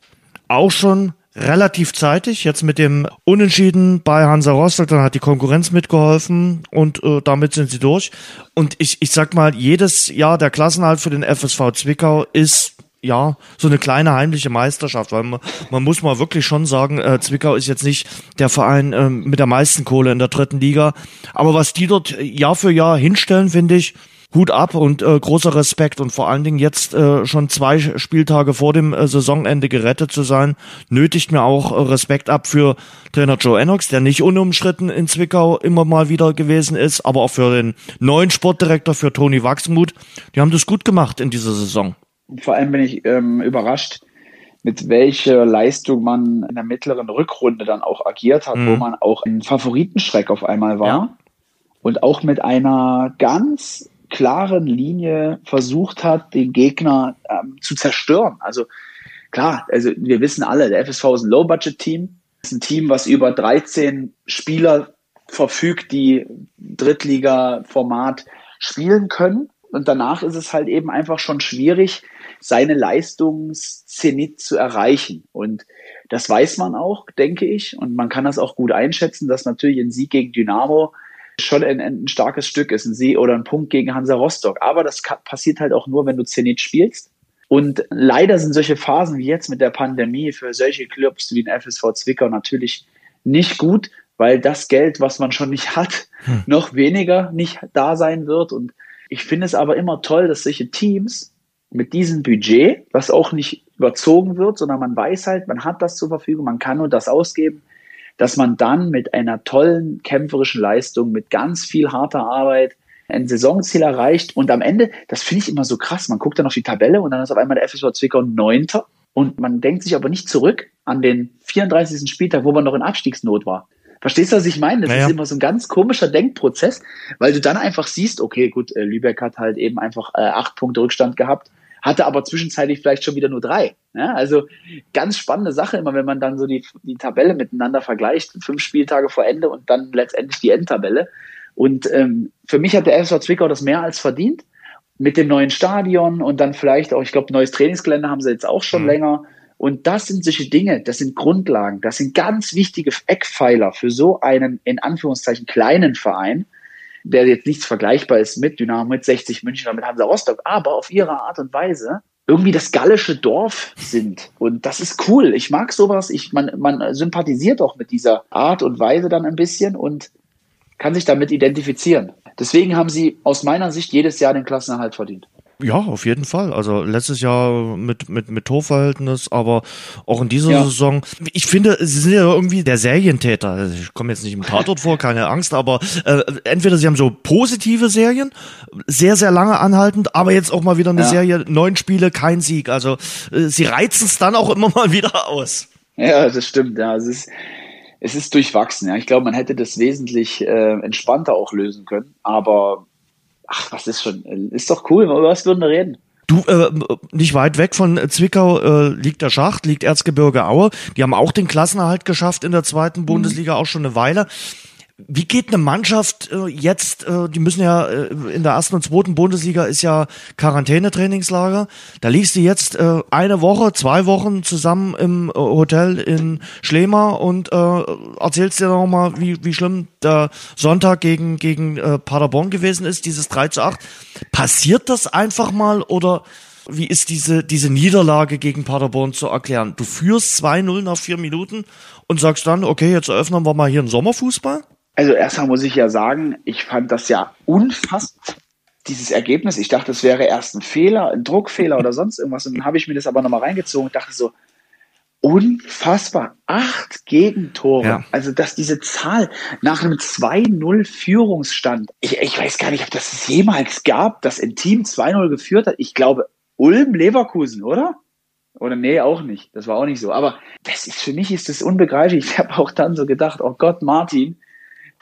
B: Auch schon relativ zeitig, jetzt mit dem Unentschieden bei Hansa Rostock, dann hat die Konkurrenz mitgeholfen und äh, damit sind sie durch. Und ich, ich sag mal, jedes Jahr der Klassenhalt für den FSV Zwickau ist ja, so eine kleine heimliche Meisterschaft, weil man, man muss mal wirklich schon sagen, äh, Zwickau ist jetzt nicht der Verein äh, mit der meisten Kohle in der dritten Liga. Aber was die dort Jahr für Jahr hinstellen, finde ich, Hut ab und äh, großer Respekt und vor allen Dingen jetzt äh, schon zwei Spieltage vor dem äh, Saisonende gerettet zu sein, nötigt mir auch äh, Respekt ab für Trainer Joe Ennox, der nicht unumstritten in Zwickau immer mal wieder gewesen ist, aber auch für den neuen Sportdirektor, für Toni Wachsmuth. Die haben das gut gemacht in dieser Saison.
C: Vor allem bin ich ähm, überrascht, mit welcher Leistung man in der mittleren Rückrunde dann auch agiert hat, mhm. wo man auch ein Favoritenschreck auf einmal war ja. und auch mit einer ganz klaren Linie versucht hat, den Gegner ähm, zu zerstören. Also klar, also wir wissen alle, der FSV ist ein Low-Budget-Team, ist ein Team, was über 13 Spieler verfügt, die Drittliga-Format spielen können. Und danach ist es halt eben einfach schon schwierig, seine Leistungszenit zu erreichen. Und das weiß man auch, denke ich. Und man kann das auch gut einschätzen, dass natürlich ein Sieg gegen Dynamo schon ein, ein starkes Stück ist, ein Sieg oder ein Punkt gegen Hansa Rostock. Aber das passiert halt auch nur, wenn du Zenit spielst. Und leider sind solche Phasen wie jetzt mit der Pandemie für solche Clubs wie den FSV Zwickau natürlich nicht gut, weil das Geld, was man schon nicht hat, hm. noch weniger nicht da sein wird. Und ich finde es aber immer toll, dass solche Teams mit diesem Budget, was auch nicht überzogen wird, sondern man weiß halt, man hat das zur Verfügung, man kann nur das ausgeben, dass man dann mit einer tollen kämpferischen Leistung, mit ganz viel harter Arbeit ein Saisonziel erreicht und am Ende, das finde ich immer so krass, man guckt dann auf die Tabelle und dann ist auf einmal der FSV Zwickau Neunter und man denkt sich aber nicht zurück an den 34. Spieltag, wo man noch in Abstiegsnot war. Verstehst du, was ich meine? Das naja. ist immer so ein ganz komischer Denkprozess, weil du dann einfach siehst, okay, gut, äh, Lübeck hat halt eben einfach äh, acht Punkte Rückstand gehabt hatte aber zwischenzeitlich vielleicht schon wieder nur drei. Ja, also ganz spannende Sache immer, wenn man dann so die, die Tabelle miteinander vergleicht, fünf Spieltage vor Ende und dann letztendlich die Endtabelle. Und ähm, für mich hat der FSV Zwickau das mehr als verdient. Mit dem neuen Stadion und dann vielleicht auch, ich glaube, neues Trainingsgelände haben sie jetzt auch schon mhm. länger. Und das sind solche Dinge, das sind Grundlagen, das sind ganz wichtige Eckpfeiler für so einen, in Anführungszeichen, kleinen Verein, der jetzt nichts vergleichbar ist mit Dynamo, mit 60 München oder mit Hansa Rostock, aber auf ihre Art und Weise irgendwie das gallische Dorf sind. Und das ist cool. Ich mag sowas. Ich, man, man sympathisiert auch mit dieser Art und Weise dann ein bisschen und kann sich damit identifizieren. Deswegen haben sie aus meiner Sicht jedes Jahr den Klassenerhalt verdient.
B: Ja, auf jeden Fall. Also letztes Jahr mit, mit, mit Torverhältnis, aber auch in dieser ja. Saison. Ich finde, sie sind ja irgendwie der Serientäter. Also ich komme jetzt nicht im Tatort vor, keine Angst, aber äh, entweder sie haben so positive Serien, sehr, sehr lange anhaltend, aber jetzt auch mal wieder eine ja. Serie, neun Spiele, kein Sieg. Also äh, sie reizen es dann auch immer mal wieder aus.
C: Ja, das stimmt. Ja, es ist, es ist durchwachsen. Ja, ich glaube, man hätte das wesentlich äh, entspannter auch lösen können, aber Ach, was ist schon, ist doch cool, über was würden wir reden?
B: Du, äh, nicht weit weg von Zwickau äh, liegt der Schacht, liegt Erzgebirge Aue. Die haben auch den Klassenerhalt geschafft in der zweiten. Bundesliga, auch schon eine Weile. Wie geht eine Mannschaft äh, jetzt, äh, die müssen ja äh, in der ersten und zweiten Bundesliga ist ja Quarantänetrainingslager. Da liegst du jetzt äh, eine Woche, zwei Wochen zusammen im äh, Hotel in Schlema und äh, erzählst dir nochmal, wie, wie schlimm der Sonntag gegen, gegen äh, Paderborn gewesen ist, dieses 3 zu 8. Passiert das einfach mal oder Wie ist diese, diese Niederlage gegen Paderborn zu erklären? Du führst 2-0 nach vier Minuten und sagst dann, okay, jetzt eröffnen wir mal hier einen Sommerfußball?
C: Also erstmal muss ich ja sagen, ich fand das ja unfassbar, dieses Ergebnis. Ich dachte, es wäre erst ein Fehler, ein Druckfehler oder sonst irgendwas. Und dann habe ich mir das aber nochmal reingezogen und dachte so, unfassbar. Acht Gegentore. Ja. Also, dass diese Zahl nach einem 2-0 Führungsstand, ich, ich weiß gar nicht, ob das es jemals gab, dass ein Team 2-0 geführt hat. Ich glaube, Ulm Leverkusen, oder? Oder nee, auch nicht. Das war auch nicht so. Aber das ist für mich ist das unbegreiflich. Ich habe auch dann so gedacht, oh Gott, Martin,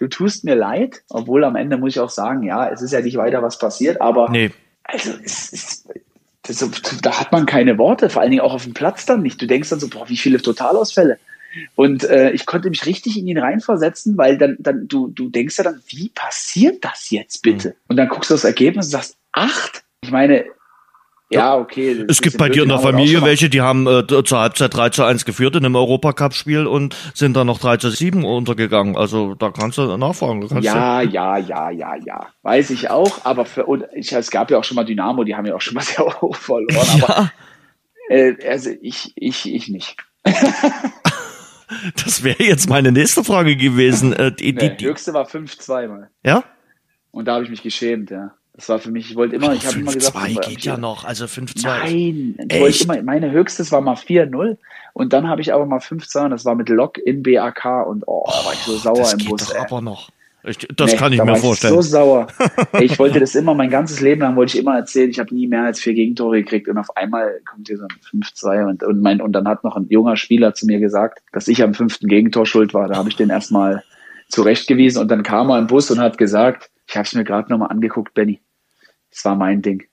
C: du tust mir leid. Obwohl am Ende muss ich auch sagen, ja, es ist ja nicht weiter was passiert, aber
B: nee.
C: also es ist das, da hat man keine Worte, vor allen Dingen auch auf dem Platz dann nicht. Du denkst dann so, boah, wie viele Totalausfälle. Und äh, ich konnte mich richtig in ihn reinversetzen, weil dann, dann du, du denkst ja dann, wie passiert das jetzt bitte? Mhm. Und dann guckst du das Ergebnis und sagst, acht? Ich meine, ja, okay.
B: Es gibt bei dir in der Familie welche, die haben äh, zur Halbzeit 3 zu 1 geführt in einem Europacup-Spiel und sind dann noch 3 zu 7 untergegangen. Also da kannst du nachfragen. Du kannst
C: ja, ja, ja, ja, ja. Weiß ich auch, aber für, und ich, es gab ja auch schon mal Dynamo, die haben ja auch schon mal sehr hoch verloren. Ja. Aber äh, also ich, ich, ich nicht.
B: das wäre jetzt meine nächste Frage gewesen. Äh,
C: die, nee, die, höchste war 5-2 mal.
B: Ja?
C: Und da habe ich mich geschämt, ja. Das war für mich, ich wollte immer, ich habe immer gesagt,
B: 5-2 geht ja noch, also 5-2.
C: Nein, ich wollte immer, meine höchstes war mal 4-0 und dann habe ich aber mal 5-2 und das war mit Lok in BAK und oh, da war ich so sauer
B: das
C: im
B: geht
C: Bus.
B: Doch aber noch. Ich, das nee, kann ich da mir vorstellen.
C: Ich so sauer. ich wollte das immer, mein ganzes Leben lang wollte ich immer erzählen, ich habe nie mehr als vier Gegentore gekriegt und auf einmal kommt hier so ein 5-2 und, und, mein, und dann hat noch ein junger Spieler zu mir gesagt, dass ich am fünften Gegentor schuld war. Da habe ich den erstmal zurechtgewiesen und dann kam er im Bus und hat gesagt, ich habe es mir gerade nochmal angeguckt, Benny. Das war mein Ding.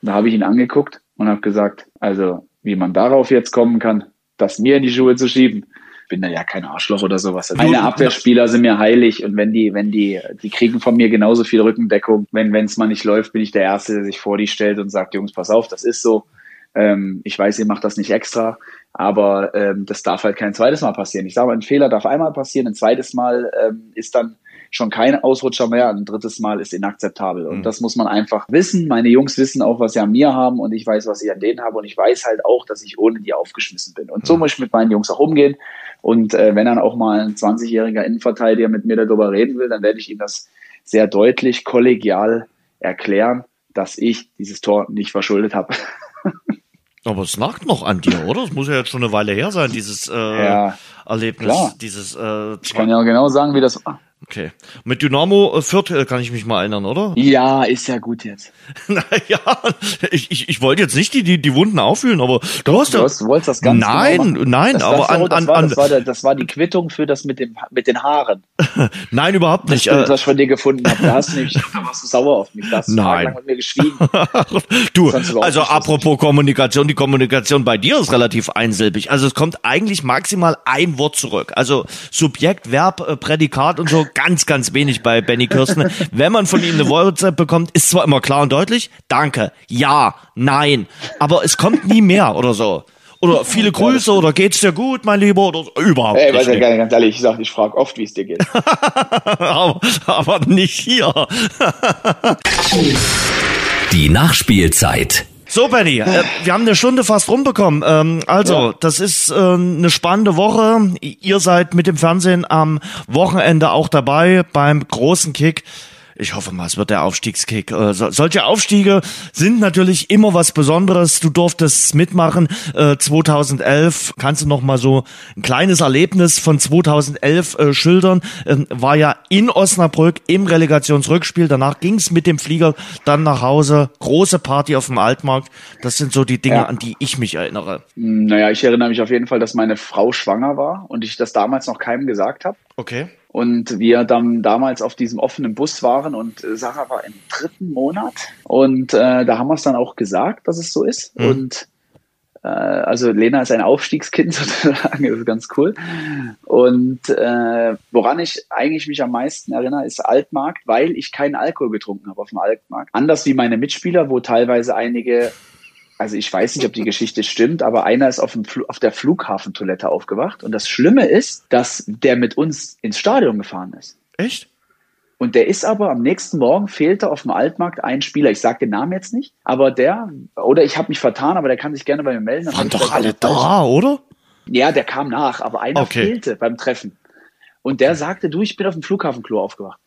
C: Da habe ich ihn angeguckt und habe gesagt, also wie man darauf jetzt kommen kann, das mir in die Schuhe zu schieben. Bin da ja kein Arschloch oder sowas. Meine Abwehrspieler sind mir heilig und wenn die, wenn die, die kriegen von mir genauso viel Rückendeckung. Wenn wenn es mal nicht läuft, bin ich der Erste, der sich vor die stellt und sagt, Jungs, pass auf, das ist so. Ähm, ich weiß, ihr macht das nicht extra, aber ähm, das darf halt kein zweites Mal passieren. Ich sage mal, ein Fehler darf einmal passieren, ein zweites Mal ähm, ist dann schon kein Ausrutscher mehr. Ein drittes Mal ist inakzeptabel. Und mhm. das muss man einfach wissen. Meine Jungs wissen auch, was sie an mir haben und ich weiß, was ich an denen habe. Und ich weiß halt auch, dass ich ohne die aufgeschmissen bin. Und so mhm. muss ich mit meinen Jungs auch umgehen. Und äh, wenn dann auch mal ein 20-jähriger Innenverteidiger mit mir darüber reden will, dann werde ich ihm das sehr deutlich, kollegial erklären, dass ich dieses Tor nicht verschuldet habe.
B: Aber es nagt noch an dir, oder? Es muss ja jetzt schon eine Weile her sein, dieses äh, ja, Erlebnis. Klar. Dieses,
C: äh, ich kann ja genau sagen, wie das war.
B: Okay. Mit Dynamo äh, Fürth äh, kann ich mich mal erinnern, oder?
C: Ja, ist ja gut jetzt.
B: naja, ich, ich, ich wollte jetzt nicht die, die, die Wunden auffühlen, aber du hast ja.
C: Du wolltest das ganz
B: Nein, genau nein,
C: das,
B: aber
C: das,
B: an,
C: das,
B: an,
C: war,
B: an,
C: das, war der, das war die Quittung für das mit, dem, mit den Haaren.
B: nein, überhaupt nicht.
C: Das, was ich von dir gefunden habe. Da hast du nämlich, da warst du sauer auf mich. Da hast du
B: nein.
C: mit mir geschwiegen.
B: du, also apropos Kommunikation, die Kommunikation bei dir ist relativ einsilbig. Also es kommt eigentlich maximal ein Wort zurück. Also Subjekt, Verb, äh, Prädikat und so ganz, ganz wenig bei Benny Kirsten. Wenn man von ihm eine WhatsApp bekommt, ist zwar immer klar und deutlich, danke, ja, nein, aber es kommt nie mehr oder so. Oder viele Grüße oder geht's dir gut, mein Lieber? Oder überhaupt
C: Ey, weiß ja gar nicht, ganz ehrlich, ich sag, ich frage oft, wie es dir geht.
B: aber, aber nicht hier.
A: Die Nachspielzeit.
B: So, Benny, äh, wir haben eine Stunde fast rumbekommen. Ähm, also, ja. das ist äh, eine spannende Woche. Ihr seid mit dem Fernsehen am Wochenende auch dabei beim großen Kick ich hoffe mal, es wird der Aufstiegskick. Äh, so, solche Aufstiege sind natürlich immer was Besonderes. Du durftest mitmachen. Äh, 2011 kannst du noch mal so ein kleines Erlebnis von 2011 äh, schildern. Ähm, war ja in Osnabrück im Relegationsrückspiel. Danach ging es mit dem Flieger dann nach Hause. Große Party auf dem Altmarkt. Das sind so die Dinge, ja. an die ich mich erinnere.
C: Naja, ich erinnere mich auf jeden Fall, dass meine Frau schwanger war und ich das damals noch keinem gesagt habe.
B: Okay.
C: Und wir dann damals auf diesem offenen Bus waren und Sarah war im dritten Monat. Und äh, da haben wir es dann auch gesagt, dass es so ist. Mhm. Und äh, also Lena ist ein Aufstiegskind sozusagen, das ist ganz cool. Und äh, woran ich eigentlich mich am meisten erinnere, ist Altmarkt, weil ich keinen Alkohol getrunken habe auf dem Altmarkt. Anders wie meine Mitspieler, wo teilweise einige also ich weiß nicht, ob die Geschichte stimmt, aber einer ist auf, dem auf der Flughafentoilette aufgewacht. Und das Schlimme ist, dass der mit uns ins Stadion gefahren ist.
B: Echt?
C: Und der ist aber am nächsten Morgen fehlte auf dem Altmarkt ein Spieler. Ich sage den Namen jetzt nicht, aber der, oder ich habe mich vertan, aber der kann sich gerne bei mir melden.
B: Waren doch alle da, oder?
C: Ja, der kam nach, aber einer okay. fehlte beim Treffen. Und der sagte, du, ich bin auf dem Flughafenklo aufgewacht.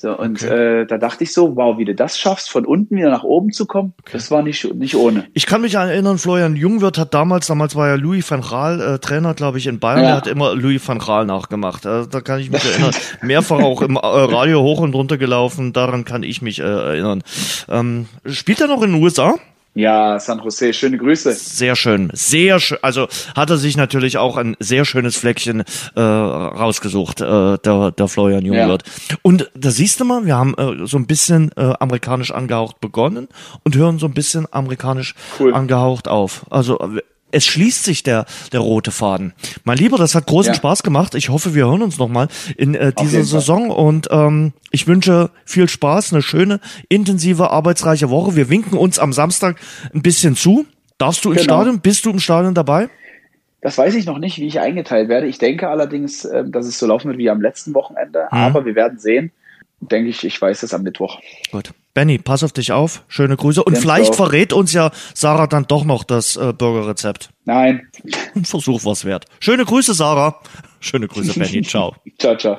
C: So, und okay. äh, da dachte ich so, wow, wie du das schaffst, von unten wieder nach oben zu kommen, okay. das war nicht, nicht ohne.
B: Ich kann mich erinnern, Florian Jungwirth hat damals, damals war ja Louis van Gaal äh, Trainer, glaube ich, in Bayern, ja. der hat immer Louis van Gaal nachgemacht. Also, da kann ich mich erinnern. Mehrfach auch im äh, Radio hoch und runter gelaufen, daran kann ich mich äh, erinnern. Ähm, spielt er noch in den USA?
C: Ja, San Jose, schöne Grüße.
B: Sehr schön, sehr schön. Also hat er sich natürlich auch ein sehr schönes Fleckchen äh, rausgesucht, äh, der, der Florian Jungwirth. Ja. Und da siehst du mal, wir haben äh, so ein bisschen äh, amerikanisch angehaucht begonnen und hören so ein bisschen amerikanisch cool. angehaucht auf. Also es schließt sich der, der rote Faden. Mein Lieber, das hat großen ja. Spaß gemacht. Ich hoffe, wir hören uns nochmal in äh, dieser Saison und ähm, ich wünsche viel Spaß, eine schöne, intensive, arbeitsreiche Woche. Wir winken uns am Samstag ein bisschen zu. Darfst du im genau. Stadion? Bist du im Stadion dabei?
C: Das weiß ich noch nicht, wie ich eingeteilt werde. Ich denke allerdings, äh, dass es so laufen wird wie am letzten Wochenende. Hm. Aber wir werden sehen. Denke ich, ich weiß es am Mittwoch.
B: Gut. Benny, pass auf dich auf. Schöne Grüße. Und Ganz vielleicht auf. verrät uns ja Sarah dann doch noch das äh, Burgerrezept.
C: Nein.
B: Ein Versuch was wert. Schöne Grüße, Sarah. Schöne Grüße, Benny. Ciao.
C: ciao, ciao.